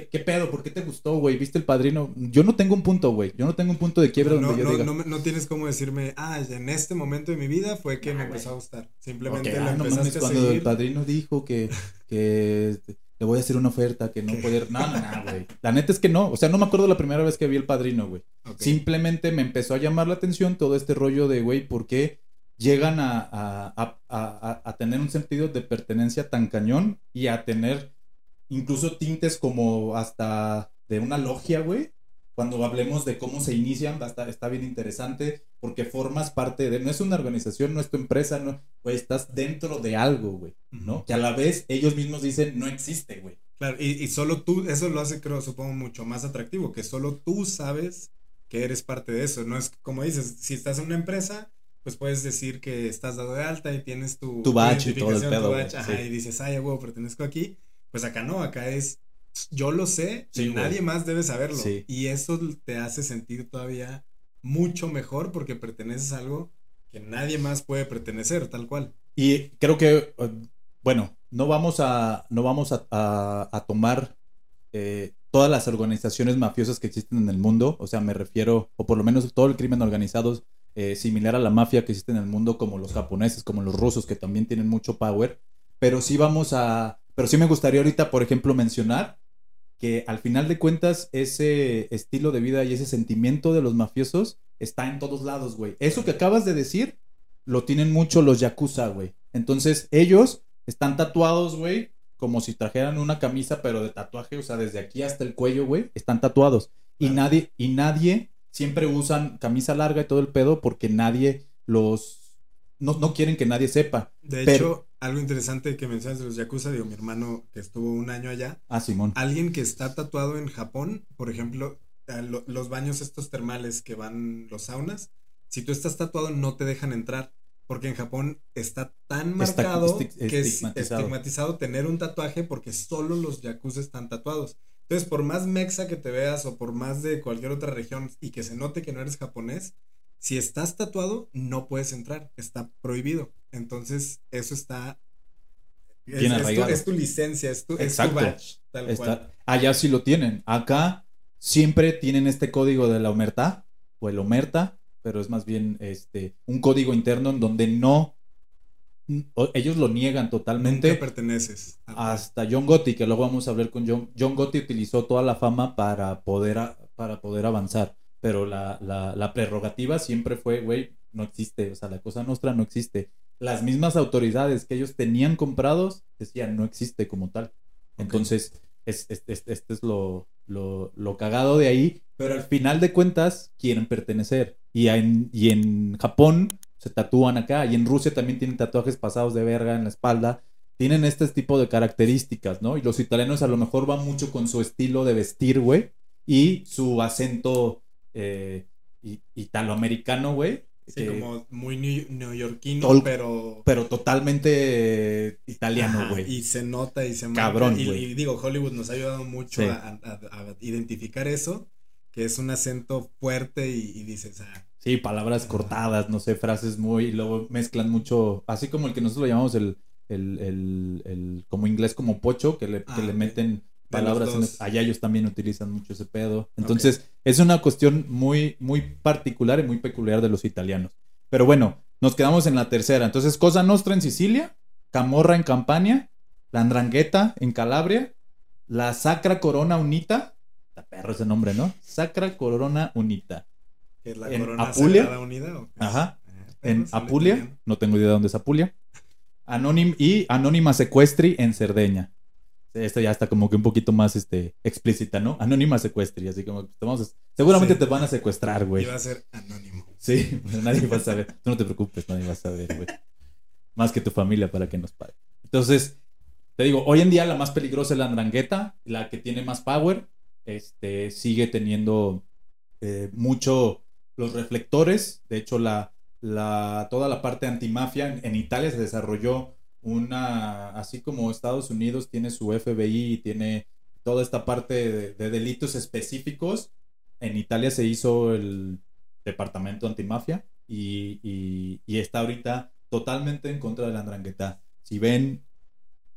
Speaker 1: qué, qué pedo? ¿Por qué te gustó, güey? ¿Viste el padrino? Yo no tengo un punto, güey. Yo no tengo un punto de quiebre
Speaker 2: no,
Speaker 1: donde yo
Speaker 2: no,
Speaker 1: diga...
Speaker 2: no, no tienes como decirme, ah, en este momento de mi vida fue que
Speaker 1: Ah,
Speaker 2: me empezó a gustar. Simplemente
Speaker 1: ah,
Speaker 2: la
Speaker 1: no
Speaker 2: empezaste
Speaker 1: mames,
Speaker 2: a
Speaker 1: cuando el padrino dijo que, que le voy a hacer una oferta que no puede. No, no, no, güey. La neta es que no. O sea, no me acuerdo la primera vez que vi el padrino, güey. Simplemente me empezó a llamar la atención todo este rollo de, güey, ¿por qué llegan a, a- a- a- a tener un sentido de pertenencia tan cañón y a tener incluso tintes como hasta de una logia, güey? Cuando hablemos de cómo se inician, va a estar- está bien interesante porque formas parte de, no es una organización, no es tu empresa, no, güey, estás dentro de algo, güey, ¿no? Que a la vez ellos mismos dicen, no existe, güey.
Speaker 2: Claro, y, y solo tú, eso lo hace, creo, supongo, mucho más atractivo, que solo tú sabes que eres parte de eso. No es como dices, si estás en una empresa, pues puedes decir que estás dado de alta y tienes tu,
Speaker 1: Tu badge y todo el pedo,
Speaker 2: tu badge, ajá,
Speaker 1: sí.
Speaker 2: y dices, ay, huevo, pertenezco aquí. Pues acá no, acá es, yo lo sé
Speaker 1: Sí,
Speaker 2: y
Speaker 1: güey.
Speaker 2: nadie más debe saberlo.
Speaker 1: Sí.
Speaker 2: Y eso te hace sentir todavía mucho mejor porque perteneces a algo que nadie más puede pertenecer, tal cual.
Speaker 1: Y creo que, bueno, no vamos a, no vamos a, a- a tomar eh, todas las organizaciones mafiosas que existen en el mundo, o sea, me refiero, o por lo menos todo el crimen organizado eh, similar a la mafia que existe en el mundo, como los japoneses, como los rusos, que también tienen mucho power, pero sí vamos a, pero sí me gustaría ahorita, por ejemplo, mencionar que al final de cuentas ese estilo de vida y ese sentimiento de los mafiosos está en todos lados, güey. Eso que acabas de decir lo tienen mucho los yakuza, güey. Entonces ellos están tatuados, güey, como si trajeran una camisa, pero de tatuaje, o sea, desde aquí hasta el cuello, güey, están tatuados. Y
Speaker 2: Claro.
Speaker 1: nadie, y nadie siempre usan camisa larga y todo el pedo porque nadie los... No, no quieren que nadie sepa.
Speaker 2: De
Speaker 1: Pero-
Speaker 2: hecho, algo interesante que mencionas de los Yakuza, digo, mi hermano que estuvo un año allá,
Speaker 1: Ah, Simón.
Speaker 2: alguien que está tatuado en Japón, por ejemplo, los baños estos termales que van los saunas, si tú estás tatuado no te dejan entrar, porque en Japón está tan marcado que es
Speaker 1: estigmatizado.
Speaker 2: estigmatizado tener un tatuaje porque solo los yakuza están tatuados. Entonces, por más mexa que te veas o por más de cualquier otra región y que se note que no eres japonés, si estás tatuado no puedes entrar, está prohibido. Entonces, eso está es, tu,
Speaker 1: arraigado.
Speaker 2: es tu licencia, es tu, es tu
Speaker 1: Exacto.
Speaker 2: badge, tal
Speaker 1: Está-
Speaker 2: cual.
Speaker 1: allá sí lo tienen. Acá siempre tienen este código de la omerta o el omerta, pero es más bien este un código interno en donde no ellos lo niegan totalmente.
Speaker 2: Nunca perteneces.
Speaker 1: Hasta John Gotti, que luego vamos a hablar con John. John Gotti utilizó toda la fama para poder, a- para poder avanzar, pero la, la, la prerrogativa siempre fue, güey, no existe, o sea, la cosa nuestra no existe. Las mismas autoridades que ellos tenían comprados decían, no existe como tal. Entonces, es, es- es- este es lo, lo, lo cagado de ahí, pero al final de cuentas quieren pertenecer. Y en, y en Japón se tatúan acá, y en Rusia también tienen tatuajes pasados de verga en la espalda tienen este tipo de características, ¿no? Y los italianos a lo mejor van mucho con su estilo de vestir, güey, y su acento eh, i- italoamericano, güey.
Speaker 2: Sí,
Speaker 1: que-
Speaker 2: como muy neoyorquino,
Speaker 1: Tol-
Speaker 2: pero...
Speaker 1: Pero totalmente eh, italiano,
Speaker 2: Ajá,
Speaker 1: güey.
Speaker 2: Y se nota y se marca.
Speaker 1: Cabrón,
Speaker 2: y,
Speaker 1: güey.
Speaker 2: y digo, Hollywood nos ha ayudado mucho
Speaker 1: Sí.
Speaker 2: a, a- a identificar eso, que es un acento fuerte y, y dices, ah,
Speaker 1: Sí, palabras cortadas, no sé, frases muy, y luego mezclan mucho, así como el que nosotros lo llamamos el, el, el, el- como inglés como pocho, que le, que
Speaker 2: Ah,
Speaker 1: le
Speaker 2: ok.
Speaker 1: meten palabras, en- allá ellos también utilizan mucho ese pedo. Entonces, es una cuestión muy, muy particular y muy peculiar de los italianos. Pero bueno, nos quedamos en la tercera. Entonces, Cosa Nostra en Sicilia, Camorra en Campania, la Andrangheta en Calabria, la Sacra Corona Unita, está perro ese nombre, ¿no? Sacra Corona Unita.
Speaker 2: que es la
Speaker 1: En
Speaker 2: corona
Speaker 1: Apulia.
Speaker 2: Unida.
Speaker 1: Ajá.
Speaker 2: Ah,
Speaker 1: En Apulia, no tengo idea de dónde es Apulia. Y Anónima Secuestri en Cerdeña. Esta ya está como que un poquito más este, explícita, ¿no? Anónima Secuestri, así como te vamos a- seguramente
Speaker 2: Sí.
Speaker 1: te van a secuestrar, güey.
Speaker 2: Iba a ser anónimo.
Speaker 1: Sí, (laughs) pero nadie va a saber. Tú no te preocupes, nadie va a saber, güey. Más que tu familia para que nos pague. Entonces, te digo, hoy en día la más peligrosa es la andrangueta, la que tiene más power, este, sigue teniendo eh, mucho los reflectores. De hecho, la, la, toda la parte antimafia en Italia se desarrolló una, así como Estados Unidos tiene su FBI y tiene toda esta parte de, delitos específicos, en Italia se hizo el departamento antimafia y, y, está ahorita totalmente en contra de la andrangueta. Si ven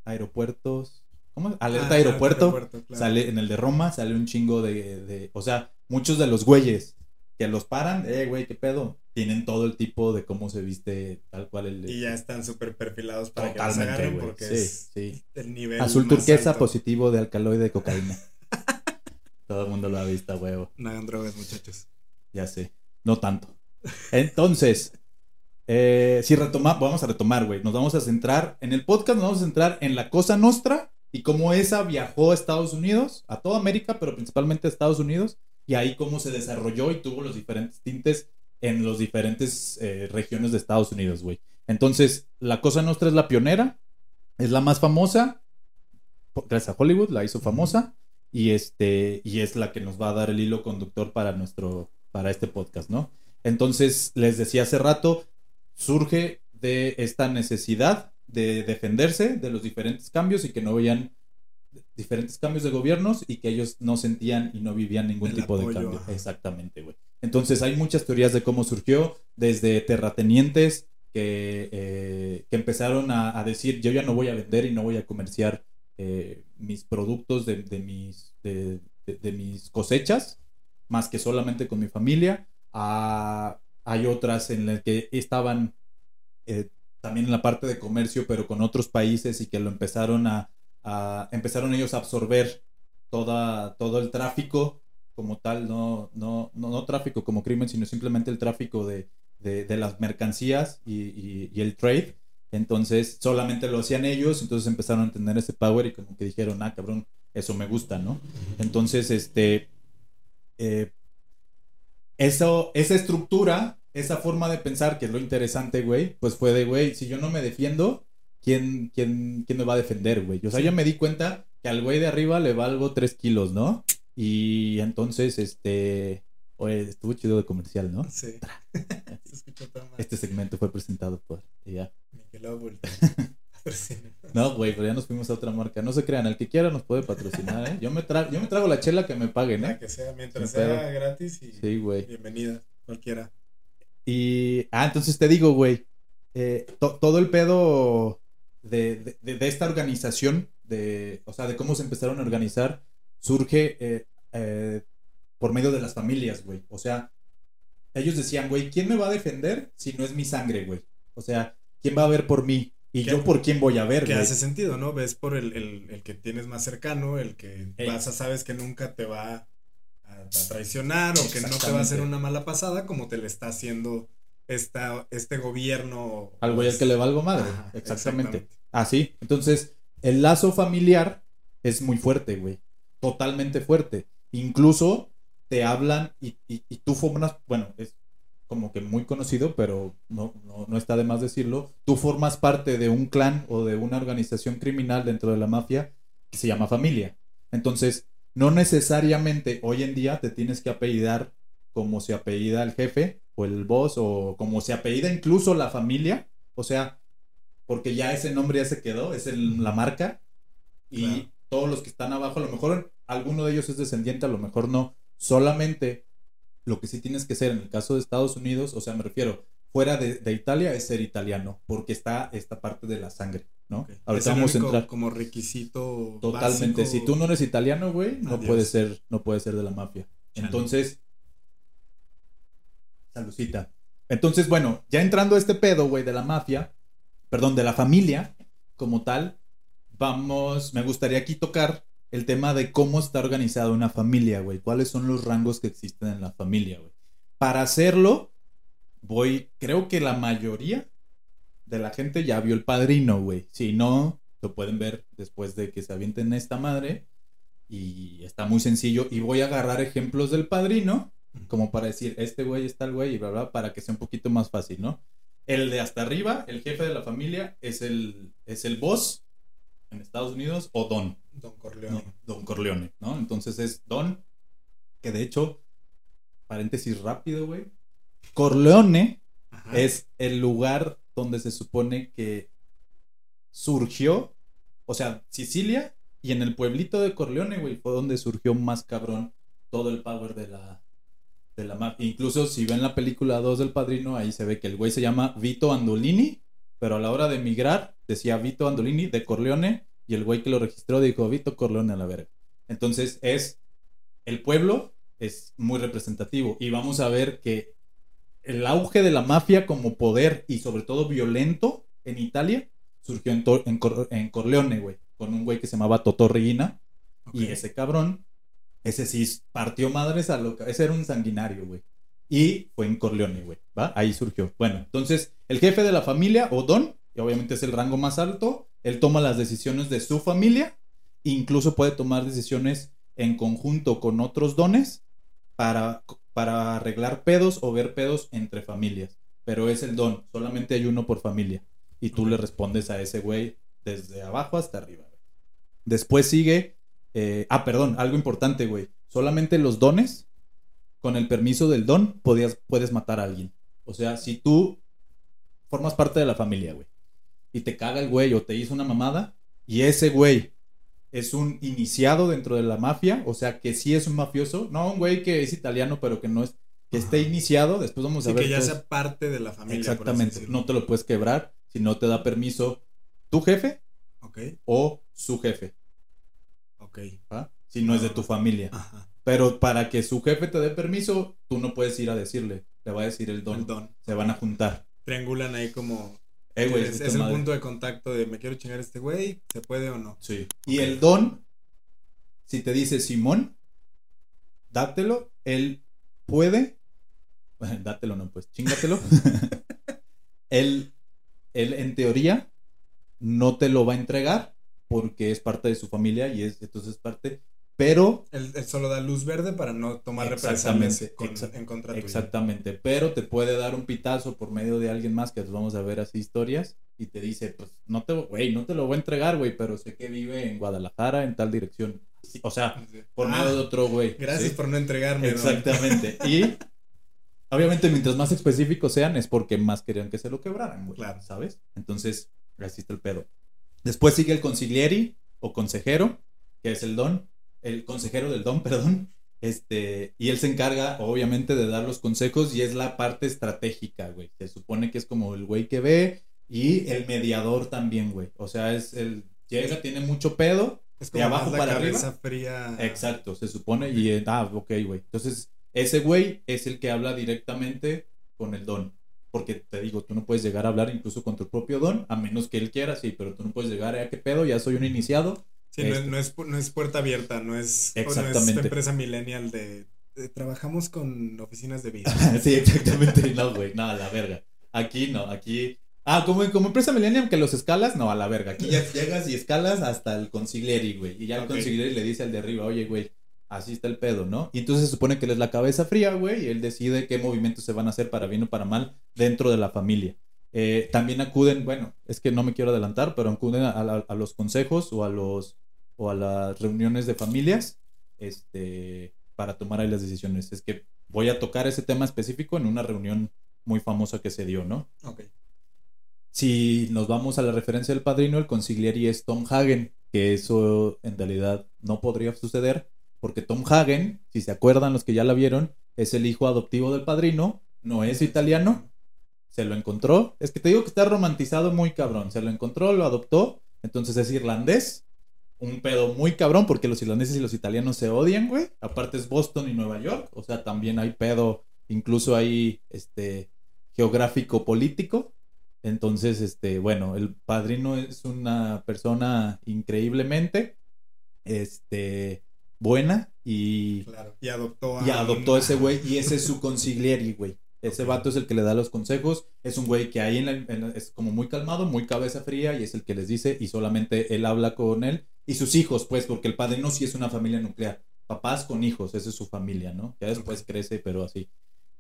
Speaker 1: aeropuertos, ¿cómo? Alerta
Speaker 2: Ah,
Speaker 1: aeropuerto,
Speaker 2: aeropuerto, claro.
Speaker 1: sale en el de Roma, sale un chingo de, de- o sea, muchos de los güeyes que los paran, eh, güey, qué pedo, tienen todo el tipo de cómo se viste tal cual el...
Speaker 2: Y ya están súper perfilados para que los agarren
Speaker 1: güey.
Speaker 2: porque
Speaker 1: Sí,
Speaker 2: es
Speaker 1: sí.
Speaker 2: el nivel
Speaker 1: Azul
Speaker 2: más
Speaker 1: turquesa
Speaker 2: alto.
Speaker 1: positivo de alcaloide de cocaína. (laughs) Todo el mundo lo ha visto, huevo.
Speaker 2: No hagan drogas, muchachos.
Speaker 1: Ya sé. No tanto. Entonces, eh, si retomamos, vamos a retomar, güey. Nos vamos a centrar en el podcast, nos vamos a centrar en la cosa nostra y cómo esa viajó a Estados Unidos, a toda América, pero principalmente a Estados Unidos, y ahí cómo se desarrolló y tuvo los diferentes tintes en los diferentes eh, regiones de Estados Unidos, güey. Entonces, la cosa nostra es la pionera, es la más famosa, gracias a Hollywood, la hizo famosa, y este, y es la que nos va a dar el hilo conductor para nuestro, para este podcast, ¿no? Entonces, les decía hace rato, surge de esta necesidad de defenderse de los diferentes cambios y que no veían diferentes cambios de gobiernos y que ellos no sentían y no vivían ningún
Speaker 2: El
Speaker 1: tipo de
Speaker 2: apoyo,
Speaker 1: cambio.
Speaker 2: ajá.
Speaker 1: Exactamente, güey. Entonces hay muchas teorías de cómo surgió, desde terratenientes que, eh, que empezaron a, a decir, yo ya no voy a vender y no voy a comerciar eh, mis productos de, de mis, de, de- de mis cosechas, más que solamente con mi familia. A- hay otras en las que estaban eh, también en la parte de comercio, pero con otros países y que lo empezaron a, a- empezaron ellos a absorber toda, todo el tráfico como tal, no, no, no, no tráfico como crimen, sino simplemente el tráfico de, de, de las mercancías y, y- y el trade. Entonces solamente lo hacían ellos, entonces empezaron a tener ese power y como que dijeron, ah, cabrón, eso me gusta, ¿no? Entonces, este, eh, eso, esa estructura, esa forma de pensar, que es lo interesante, güey, pues fue de, güey, si yo no me defiendo, ¿quién, quién, quién me va a defender, güey? O sea,
Speaker 2: Sí.
Speaker 1: yo me di cuenta que al güey de arriba le valgo 3 kilos, ¿no? Y entonces, este, oye, estuvo chido de comercial, ¿no?
Speaker 2: Sí. (laughs) Se escuchó tan mal.
Speaker 1: Este segmento fue presentado por ella.
Speaker 2: Michelob. (laughs)
Speaker 1: No, güey, pero ya nos fuimos a otra marca. No se crean, el que quiera nos puede patrocinar, ¿eh? Yo me, tra- yo me trago la chela que me paguen,
Speaker 2: La
Speaker 1: ¿eh?
Speaker 2: que sea, mientras
Speaker 1: Sin
Speaker 2: sea
Speaker 1: pedo.
Speaker 2: gratis y
Speaker 1: Sí, güey.
Speaker 2: bienvenida, cualquiera.
Speaker 1: Y, ah, entonces te digo, güey, eh, to- todo el pedo de, de- esta organización, de, o sea, de cómo se empezaron a organizar, surge eh, eh, por medio de las familias, güey. O sea, ellos decían, güey, ¿quién me va a defender si no es mi sangre, güey? O sea, ¿quién va a ver por mí? Y
Speaker 2: ¿Qué-
Speaker 1: yo por quién voy a ver,
Speaker 2: Que
Speaker 1: güey.
Speaker 2: hace sentido, ¿no? Ves por el, el- el que tienes más cercano, el que
Speaker 1: Ey.
Speaker 2: vas a, sabes que nunca te va a, a traicionar o que no te va a hacer una mala pasada como te le está haciendo esta, este gobierno.
Speaker 1: Al güey al que le valgo madre.
Speaker 2: Ajá,
Speaker 1: exactamente. Así. Entonces, el lazo familiar es muy fuerte, güey. Totalmente fuerte. Incluso te hablan y, y- y tú formas, bueno, es como que muy conocido, pero no, no, no está de más decirlo. Tú formas parte de un clan o de una organización criminal dentro de la mafia que se llama familia. Entonces, no necesariamente hoy en día te tienes que apellidar como se apellida el jefe o el boss o como se apellida incluso la familia. O sea, porque ya ese nombre ya se quedó, es el- la marca. Y
Speaker 2: Claro.
Speaker 1: todos los que están abajo, a lo mejor alguno de ellos es descendiente, a lo mejor no. Solamente lo que sí tienes que ser en el caso de Estados Unidos, o sea, me refiero, fuera de, de Italia es ser italiano, porque está esta parte de la sangre, ¿no?
Speaker 2: Ok.
Speaker 1: Ahorita vamos a entrar.
Speaker 2: como requisito
Speaker 1: Totalmente.
Speaker 2: básico.
Speaker 1: Si tú no eres italiano, güey, no puedes ser, no puedes ser de la mafia.
Speaker 2: Chale.
Speaker 1: Entonces, salucita. Entonces, bueno, ya entrando a este pedo, güey, de la mafia, perdón, de la familia como tal, vamos, me gustaría aquí tocar el tema de cómo está organizada una familia, güey. ¿Cuáles son los rangos que existen en la familia, güey? Para hacerlo, voy, creo que la mayoría de la gente ya vio el padrino, güey. Si no, lo pueden ver después de que se avienten esta madre. Y está muy sencillo. Y voy a agarrar ejemplos del padrino, como para decir, este güey está el güey y bla, bla, para que sea un poquito más fácil, ¿no? El de hasta arriba, el jefe de la familia, es el, es el boss. en Estados Unidos o Don.
Speaker 2: Don Corleone.
Speaker 1: No, Don Corleone, ¿no? Entonces es Don, que de hecho, paréntesis rápido, güey. Corleone
Speaker 2: Ajá.
Speaker 1: es el lugar donde se supone que surgió, o sea, Sicilia y en el pueblito de Corleone, güey, fue donde surgió más cabrón todo el power de la de la mafia. Incluso si ven la película 2 del Padrino, ahí se ve que el güey se llama Vito Andolini, pero a la hora de emigrar decía Vito Andolini de Corleone y el güey que lo registró dijo Vito Corleone a la verga. Entonces es el pueblo es muy representativo y vamos a ver que el auge de la mafia como poder y sobre todo violento en Italia surgió en, en, Cor- en Corleone, güey, con un güey que se llamaba Totò Regina
Speaker 2: Ok.
Speaker 1: y ese cabrón, ese sí partió madres a lo que... Ese era un sanguinario, güey. Y fue en Corleone, güey, ¿va? Ahí surgió. Bueno, entonces, el jefe de la familia, o Don, que obviamente es el rango más alto, él toma las decisiones de su familia, incluso puede tomar decisiones en conjunto con otros dones para, para arreglar pedos o ver pedos entre familias. Pero es el don, solamente hay uno por familia. Y tú le respondes a ese güey desde abajo hasta arriba. Después sigue. Eh, ah, perdón, algo importante, güey. Solamente los dones, con el permiso del don, podías, puedes matar a alguien. O sea, si tú formas parte de la familia, güey, y te caga el güey o te hizo una mamada, y ese güey es un iniciado dentro de la mafia, o sea, que sí es un mafioso, no un güey que es italiano, pero que no es, que esté iniciado, después vamos a
Speaker 2: Sí,
Speaker 1: ver.
Speaker 2: que ya
Speaker 1: todo
Speaker 2: sea parte de la familia.
Speaker 1: Exactamente, no te lo puedes quebrar si no te da permiso tu jefe o su jefe,
Speaker 2: ok.
Speaker 1: ¿va? Si no es de tu familia.
Speaker 2: Ajá.
Speaker 1: Pero para que su jefe te dé permiso, tú no puedes ir a decirle, le va a decir el don.
Speaker 2: El don.
Speaker 1: Se van a juntar.
Speaker 2: Triangulan ahí como.
Speaker 1: Eh,
Speaker 2: es el
Speaker 1: madre.
Speaker 2: punto de contacto de me quiero chingar a este güey, ¿se puede o no?
Speaker 1: Sí. Y el don, si te dice Simón, dátelo, él puede. Bueno, (laughs) dátelo, no, pues chingatelo. (laughs) él, él, en teoría, no te lo va a entregar porque es parte de su familia y es entonces parte. Pero
Speaker 2: Él, él solo da luz verde para no tomar represalias con-
Speaker 1: exa-
Speaker 2: en contra tuya.
Speaker 1: Exactamente, pero te puede dar un pitazo por medio de alguien más que vamos a ver así historias y te dice, pues no te, güey, no te lo voy a entregar, güey, pero sé que vive en Guadalajara en tal dirección. O sea, por
Speaker 2: Ah,
Speaker 1: medio de otro güey.
Speaker 2: Gracias
Speaker 1: ¿sí?
Speaker 2: por no entregarme.
Speaker 1: Exactamente. Y (laughs) obviamente mientras más específicos sean es porque más querían que se lo quebraran, güey.
Speaker 2: Claro.
Speaker 1: ¿Sabes? Entonces, así está el pedo. Después sigue el consiglieri o consejero, que es el don, el consejero del don, (laughs) perdón. Este, y él se encarga, obviamente, de dar los consejos y es la parte estratégica, güey. Se supone que es como el güey que ve y el mediador también, güey. O sea, es el, llega, tiene mucho pedo.
Speaker 2: Es
Speaker 1: De
Speaker 2: como
Speaker 1: abajo
Speaker 2: más la
Speaker 1: para
Speaker 2: cabeza
Speaker 1: arriba.
Speaker 2: fría.
Speaker 1: Exacto, se supone. Y, ah, ok, güey. Entonces, ese güey es el que habla directamente con el don. Porque te digo, tú no puedes llegar a hablar incluso con tu propio don, a menos que él quiera, sí, pero tú no puedes llegar a qué pedo, ya soy un iniciado.
Speaker 2: Sí, no, es,
Speaker 1: Este.
Speaker 2: no, es, no es puerta abierta, no es, no es
Speaker 1: Exactamente.
Speaker 2: empresa millennial de, de trabajamos con oficinas de vida. (laughs)
Speaker 1: sí, exactamente. (laughs) No, güey, no, a la verga. Aquí no, aquí. Ah, como, como empresa millennium que los escalas, no, a la verga. Aquí ya llegas y escalas hasta el consiglieri, güey. Y ya el
Speaker 2: Ok.
Speaker 1: consiglieri le dice al de arriba, oye, güey, así está el pedo, ¿no? Y entonces se supone que él es la cabeza fría, güey, y él decide qué movimientos se van a hacer para bien o para mal dentro de la familia. Eh, también acuden, bueno, es que no me quiero adelantar, pero acuden a, a- a los consejos o a los o a las reuniones de familias, este, para tomar ahí las decisiones. Es que voy a tocar ese tema específico en una reunión muy famosa que se dio, ¿no?
Speaker 2: Ok.
Speaker 1: Si nos vamos a la referencia del padrino, el consiglieri es Tom Hagen, que eso en realidad no podría suceder, porque Tom Hagen, si se acuerdan los que ya la vieron, es el hijo adoptivo del padrino, no es italiano, se lo encontró, es que te digo que está romantizado muy cabrón, se lo encontró, lo adoptó, entonces es irlandés, un pedo muy cabrón, porque los irlandeses y los italianos se odian, güey, aparte es Boston y Nueva York, o sea, también hay pedo, incluso hay, este, geográfico político, entonces, este, bueno, el padrino es una persona increíblemente, este, buena y,
Speaker 2: Claro. Y adoptó a.
Speaker 1: y adoptó a ese (laughs) güey y ese es su consiglieri, güey. Ese vato es el que le da los consejos, es un güey que ahí en la- en la- es como muy calmado, muy cabeza fría y es el que les dice y solamente él habla con él y sus hijos, pues, porque el padrino sí es una familia nuclear, papás con hijos, esa es su familia, ¿no? Ya después crece, pero así.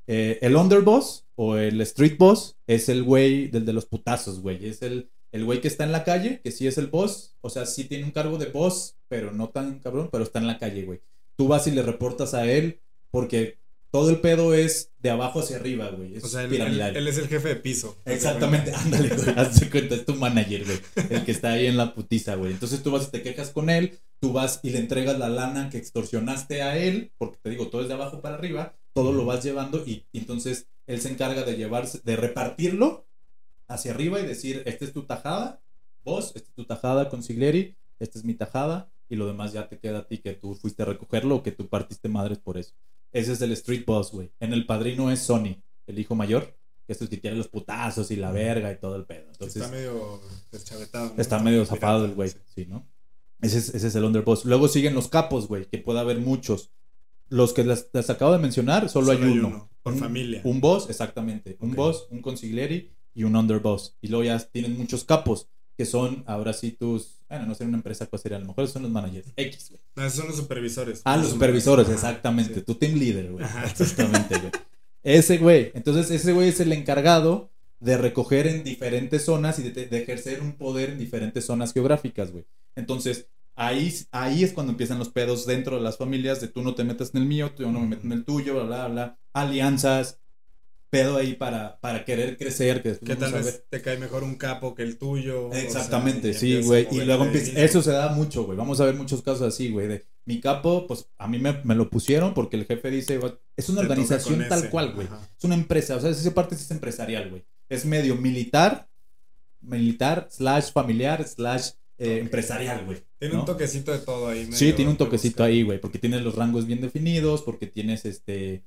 Speaker 1: Eh, el underboss o el street boss es el güey del de los putazos, güey. Es el, el güey que está en la calle, que sí es el boss, o sea, sí tiene un cargo de boss, pero no tan cabrón, pero está en la calle, güey. Tú vas y le reportas a él porque todo el pedo es de abajo hacia arriba, güey. Es
Speaker 2: O sea, él,
Speaker 1: piramidal.
Speaker 2: él- él es el jefe de piso.
Speaker 1: Exactamente, ándale, güey. (laughs) Hazte cuenta, es tu manager, güey. El que está ahí en la putiza, güey. Entonces tú vas y te quejas con él, tú vas y le entregas la lana que extorsionaste a él, porque te digo, todo es de abajo para arriba, todo lo vas llevando y, y entonces él se encarga de llevarse, de repartirlo hacia arriba y decir, esta es tu tajada, vos, esta es tu tajada con Sigleri, esta es mi tajada, y lo demás ya te queda a ti que tú fuiste a recogerlo o que tú partiste madres por eso. Ese es el Street Boss, güey. En el padrino es Sony, el hijo mayor, que es el que tiene los putazos y la verga y todo el pedo. Entonces,
Speaker 2: está medio deschavetado. ¿no?
Speaker 1: Está medio zafado el güey,
Speaker 2: sí.
Speaker 1: sí, ¿no? Ese es, ese es el underboss. Luego siguen los capos, güey, que puede haber muchos. Los que les, les acabo de mencionar, solo, hay uno.
Speaker 2: por
Speaker 1: Un-
Speaker 2: familia.
Speaker 1: Un boss, exactamente. Un boss, un consigliere y un underboss. Y luego ya tienen muchos capos, que son ahora sí tus. Bueno, no sé, una empresa cuál sería, a lo mejor son los managers. X, güey.
Speaker 2: No, esos son los supervisores.
Speaker 1: Ah, los supervisores,
Speaker 2: Ajá,
Speaker 1: exactamente.
Speaker 2: sí.
Speaker 1: Tu team leader, güey.
Speaker 2: Ajá.
Speaker 1: Exactamente, güey. Ese güey. Entonces, ese güey es el encargado de recoger en diferentes zonas y de, de ejercer un poder en diferentes zonas geográficas, güey. Entonces, ahí, ahí es cuando empiezan los pedos dentro de las familias de tú no te metas en el mío, tú no me meto en el tuyo, bla, bla, bla. Alianzas, pedo ahí para, para querer crecer. Que,
Speaker 2: Que tal vez te cae mejor un capo que el tuyo. o sea,
Speaker 1: Exactamente, sí, güey. Y luego empieza, eso se da mucho, güey. Vamos a ver muchos casos así, güey. De mi capo, pues a mí me, me lo pusieron porque el jefe dice, es una organización tal
Speaker 2: ese,
Speaker 1: cual, güey.
Speaker 2: ajá.
Speaker 1: Es una empresa, o sea, esa parte es empresarial, güey. Es medio militar, militar, slash familiar, slash eh, empresarial, güey.
Speaker 2: Tiene
Speaker 1: ¿no?
Speaker 2: un toquecito de todo ahí.
Speaker 1: Sí, tiene un toquecito
Speaker 2: buscar.
Speaker 1: ahí, güey, porque tienes los rangos bien definidos, porque tienes este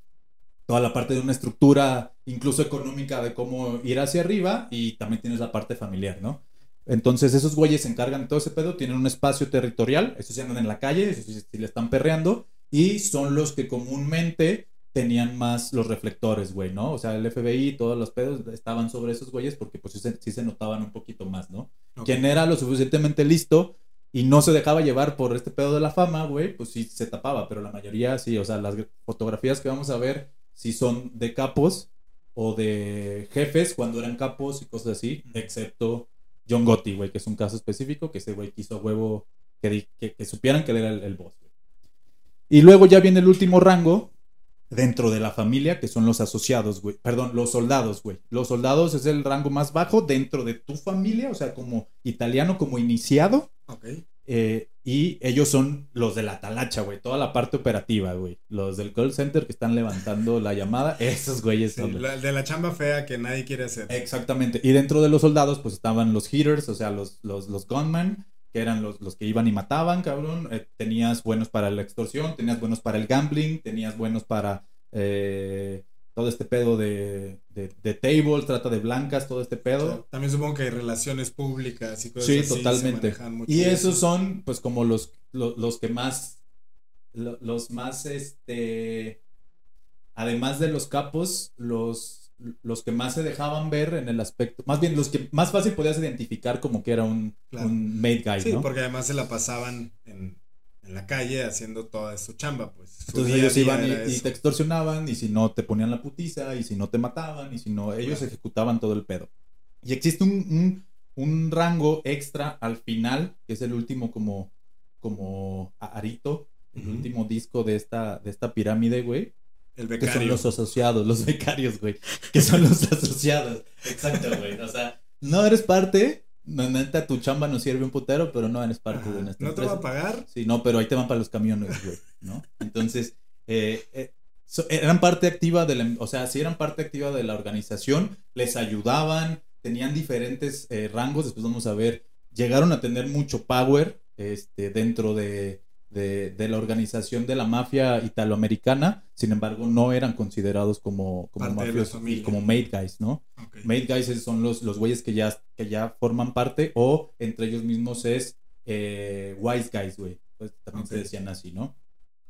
Speaker 1: toda la parte de una estructura incluso económica de cómo ir hacia arriba y también tienes la parte familiar, ¿no? Entonces esos güeyes se encargan de todo ese pedo, tienen un espacio territorial, esos sí andan en la calle, esos sí, sí le están perreando y son los que comúnmente tenían más los reflectores, güey, ¿no? O sea, el FBI, todos los pedos estaban sobre esos güeyes porque pues sí se, sí se notaban un poquito más, ¿no?
Speaker 2: Ok.
Speaker 1: quien era lo suficientemente listo y no se dejaba llevar por este pedo de la fama, güey, pues sí se tapaba, pero la mayoría sí, o sea, las fotografías que vamos a ver sí son de capos o de jefes cuando eran capos y cosas así, excepto John Gotti, güey, que es un caso específico que ese güey quiso a huevo que, que, que supieran que él era el, el boss, güey. Y luego ya viene el último rango dentro de la familia, que son los asociados, güey. Perdón, los soldados, güey. Los soldados es el rango más bajo dentro de tu familia, o sea, como italiano, como iniciado.
Speaker 2: Ok.
Speaker 1: Eh, y ellos son los de la talacha, güey. Toda la parte operativa, güey. Los del call center que están levantando la llamada. (laughs) Esos güeyes
Speaker 2: Sí,
Speaker 1: son.
Speaker 2: la- de la chamba fea que nadie quiere hacer.
Speaker 1: Exactamente. Y dentro de los soldados, pues estaban los hitters, o sea, los, los, los gunmen, que eran los, los que iban y mataban, cabrón. Eh, tenías buenos para la extorsión, tenías buenos para el gambling, tenías buenos para eh, todo este pedo de, de, de tables, trata de blancas, todo este
Speaker 2: O
Speaker 1: pedo.
Speaker 2: sea, también supongo que hay relaciones públicas y cosas
Speaker 1: Sí,
Speaker 2: así se
Speaker 1: totalmente.
Speaker 2: mucho
Speaker 1: Y esos
Speaker 2: eso.
Speaker 1: son, pues, como los, los, los que más, lo- los más, este, además de los capos, los, los que más se dejaban ver en el aspecto, más bien los que más fácil podías identificar como que era un,
Speaker 2: Claro.
Speaker 1: un made guy,
Speaker 2: Sí,
Speaker 1: ¿no?
Speaker 2: porque además se la pasaban en, en la calle haciendo toda su chamba, pues. Su
Speaker 1: Entonces ellos iban y, y te extorsionaban y si no te ponían la putiza y si no te mataban y si no, ellos
Speaker 2: Claro.
Speaker 1: ejecutaban todo el pedo. Y existe un, un, un rango extra al final, que es el último como, como arito, el
Speaker 2: Ujú.
Speaker 1: último disco de esta, de esta pirámide, güey.
Speaker 2: El
Speaker 1: Que son
Speaker 2: becario.
Speaker 1: los asociados, los becarios, güey. Que son los (laughs) asociados. Exacto, güey. O sea, no eres parte, neta, tu chamba nos sirve un putero, pero no eres parte
Speaker 2: Ajá.
Speaker 1: de nuestra
Speaker 2: No te va a pagar.
Speaker 1: Sí, no, pero ahí te van para los camiones, güey, ¿no? Entonces, eh, eh, so- eran parte activa de la, o sea, sí eran parte activa de la organización, les ayudaban, tenían diferentes eh, rangos, después vamos a ver, llegaron a tener mucho power este, dentro de, de, de la organización de la mafia italoamericana, sin embargo, no eran considerados como, como
Speaker 2: familia.
Speaker 1: como made guys, ¿no?
Speaker 2: Ok.
Speaker 1: Made guys son los, los güeyes que ya, que ya forman parte o entre ellos mismos es eh, wise guys, güey. Pues también se decían así, ¿no?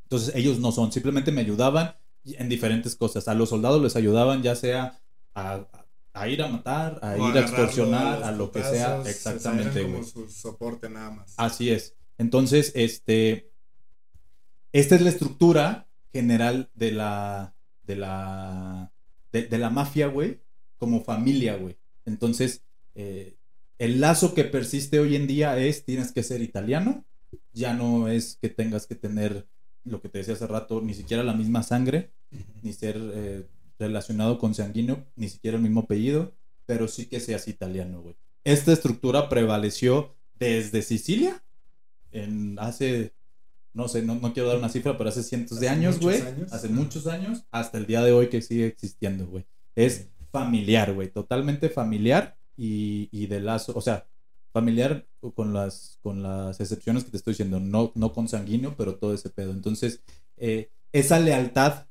Speaker 1: Entonces ellos no son, simplemente me ayudaban en diferentes cosas. A los soldados les ayudaban ya sea a, a ir a matar, a
Speaker 2: O
Speaker 1: ir a extorsionar, a lo que sea.
Speaker 2: putazos, o sea,
Speaker 1: Exactamente, güey.
Speaker 2: como su soporte nada más.
Speaker 1: Así es. Entonces, este. Esta es la estructura general de la. de la. de, de la mafia, güey. Como familia, güey. Entonces, eh, el lazo que persiste hoy en día es tienes que ser italiano, ya no es que tengas que tener lo que te decía hace rato, ni siquiera la misma sangre, ni ser eh, relacionado con sanguíneo, ni siquiera el mismo apellido, pero sí que seas italiano, güey. Esta estructura prevaleció desde Sicilia, en hace, no sé, no, no quiero dar una cifra, pero hace cientos de años, güey. Hace muchos años, hasta el día de hoy que sigue existiendo, güey. Es familiar, güey, totalmente familiar y, y de lazo, o sea, familiar con las, con las excepciones que te estoy diciendo, no, no consanguíneo, pero todo ese pedo. Entonces, eh, esa lealtad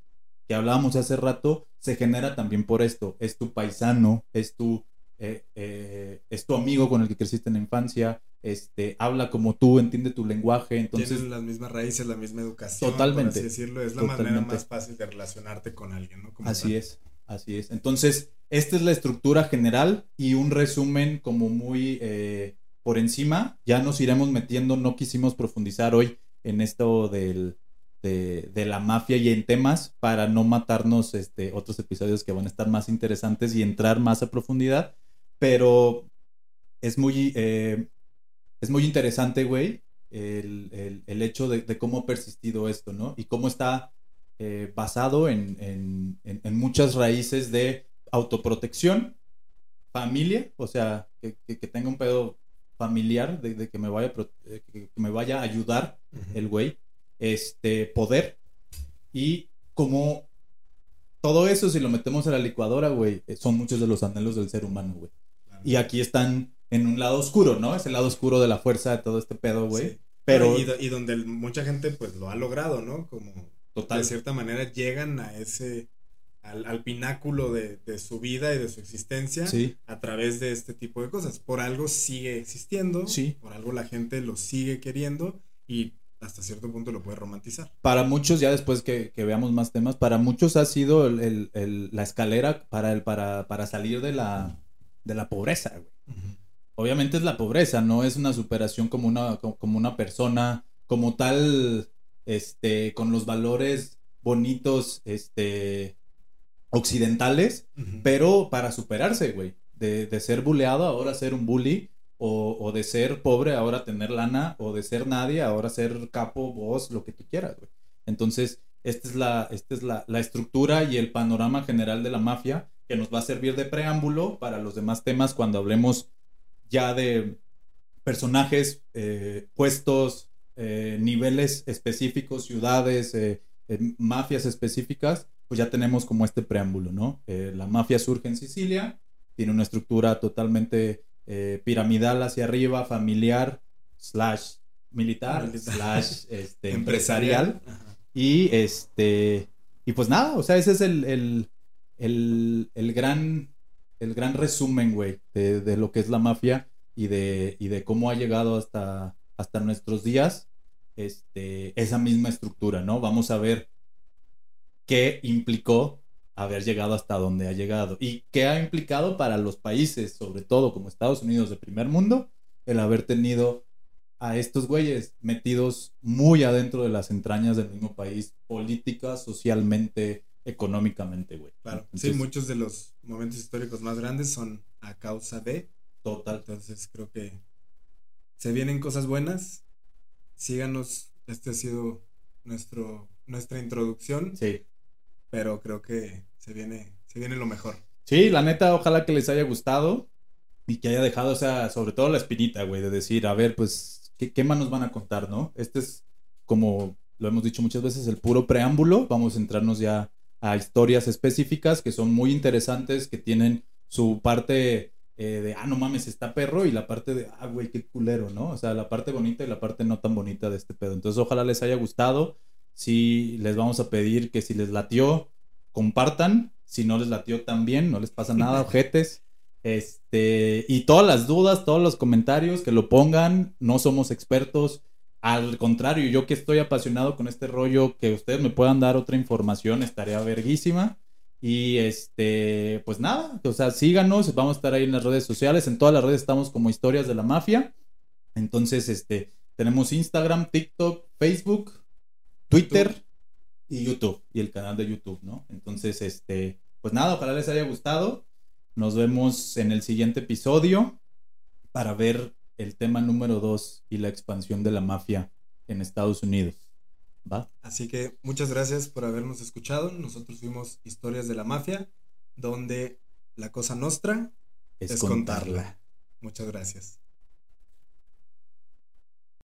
Speaker 1: que hablábamos hace rato se genera también por esto. Es tu paisano, es tu, eh, eh, es tu amigo con el que creciste en la infancia, este, habla como tú, entiende tu lenguaje, entonces...
Speaker 2: Tienen las mismas raíces, la misma educación.
Speaker 1: Totalmente.
Speaker 2: Por así decirlo, es la manera más fácil de relacionarte con alguien, ¿no? Como
Speaker 1: Así
Speaker 2: tal.
Speaker 1: es, así es. Entonces, esta es la estructura general y un resumen como muy eh, por encima. Ya nos iremos metiendo, no quisimos profundizar hoy en esto del, de, de la mafia y en temas para no matarnos este, otros episodios que van a estar más interesantes y entrar más a profundidad. Pero es muy, eh, es muy interesante, güey, el, el- el hecho de, de cómo ha persistido esto, ¿no? Y cómo está eh, basado en, en- en- en muchas raíces de autoprotección, familia, o sea, que, que- que tenga un pedo familiar de, de que, me vaya, eh, que, me vaya a ayudar el güey, este, poder, y como todo eso, si lo metemos a la licuadora, güey, eh, son muchos de los anhelos del ser humano, güey.
Speaker 2: Claro.
Speaker 1: Y aquí están en un lado oscuro, ¿no? Es el lado oscuro de la fuerza de todo este pedo, güey.
Speaker 2: Sí.
Speaker 1: Pero,
Speaker 2: Y, do- y donde el- mucha gente pues lo ha logrado, ¿no? Como
Speaker 1: total,
Speaker 2: de cierta manera llegan a ese, al, al pináculo de, de su vida y de su existencia
Speaker 1: sí,
Speaker 2: a través de este tipo de cosas. Por algo sigue existiendo,
Speaker 1: Sí.
Speaker 2: por algo la gente lo sigue queriendo y hasta cierto punto lo puede romantizar.
Speaker 1: para muchos, ya después que, que veamos más temas, para muchos ha sido el- el- el- la escalera para, el, para, para salir de la, de la pobreza, güey. Obviamente es la pobreza, no es una superación como una, co- como una persona, como tal, este, con los valores bonitos, este, occidentales, pero para superarse, güey. De, de ser buleado, ahora ser un bully, o, o de ser pobre, ahora tener lana, o de ser nadie, ahora ser capo, voz, lo que tú quieras, güey. Entonces, esta es, la, esta es la, la estructura y el panorama general de la mafia que nos va a servir de preámbulo para los demás temas cuando hablemos ya de personajes, eh, puestos, eh, niveles específicos, ciudades, eh, mafias específicas, pues ya tenemos como este preámbulo, ¿no? La mafia surge en Sicilia, tiene una estructura totalmente piramidal hacia arriba, familiar, slash militar,
Speaker 2: Militar.
Speaker 1: slash (laughs) este, empresarial.
Speaker 2: Ajá.
Speaker 1: Y este. Y pues nada, o sea, ese es el, el, el, el gran. El gran resumen, güey, de, lo que es la mafia y de, y de cómo ha llegado hasta, hasta nuestros días este, esa misma estructura, ¿no? Vamos a ver qué implicó haber llegado hasta donde ha llegado y qué ha implicado para los países, sobre todo como Estados Unidos de primer mundo, el haber tenido a estos güeyes metidos muy adentro de las entrañas del mismo país, política, socialmente, económicamente, güey.
Speaker 2: Claro.
Speaker 1: Entonces,
Speaker 2: sí, muchos de los momentos históricos más grandes son a causa de.
Speaker 1: Total.
Speaker 2: Entonces creo que se vienen cosas buenas. Síganos. Este ha sido nuestro, nuestra introducción.
Speaker 1: Sí.
Speaker 2: Pero creo que se viene, se viene lo mejor.
Speaker 1: Sí, la neta, ojalá que les haya gustado y que haya dejado, o sea, sobre todo la espinita, güey, de decir, a ver, pues, ¿qué, qué más nos van a contar, no? Este es, como lo hemos dicho muchas veces, el puro preámbulo. Vamos a entrarnos ya a historias específicas que son muy interesantes, que tienen su parte eh, de, ah, no mames, está perro, y la parte de, ah, güey, qué culero, ¿no? O sea, la parte bonita y la parte no tan bonita de este pedo. Entonces, ojalá les haya gustado. Si les vamos a pedir que si les latió, compartan. Si no les latió también, no les pasa nada, (laughs) ojetes. Este, y todas las dudas, todos los comentarios que lo pongan, no somos expertos. Al contrario, yo que estoy apasionado con este rollo, que ustedes me puedan dar otra información, estaría verguísima. Y este, pues nada, o sea, síganos, vamos a estar ahí en las redes sociales, en todas las redes estamos como historias de la mafia. Entonces, este, tenemos Instagram, TikTok, Facebook, Twitter y YouTube y el canal de YouTube, ¿no? Entonces, este, pues nada, ojalá les haya gustado. Nos vemos en el siguiente episodio. para ver el tema número dos y la expansión de la mafia en Estados Unidos. ¿Va?
Speaker 2: Así que muchas gracias por habernos escuchado. Nosotros fuimos Historias de la Mafia, donde la cosa nostra
Speaker 1: Es,
Speaker 2: es
Speaker 1: contarla.
Speaker 2: contarla. Muchas gracias.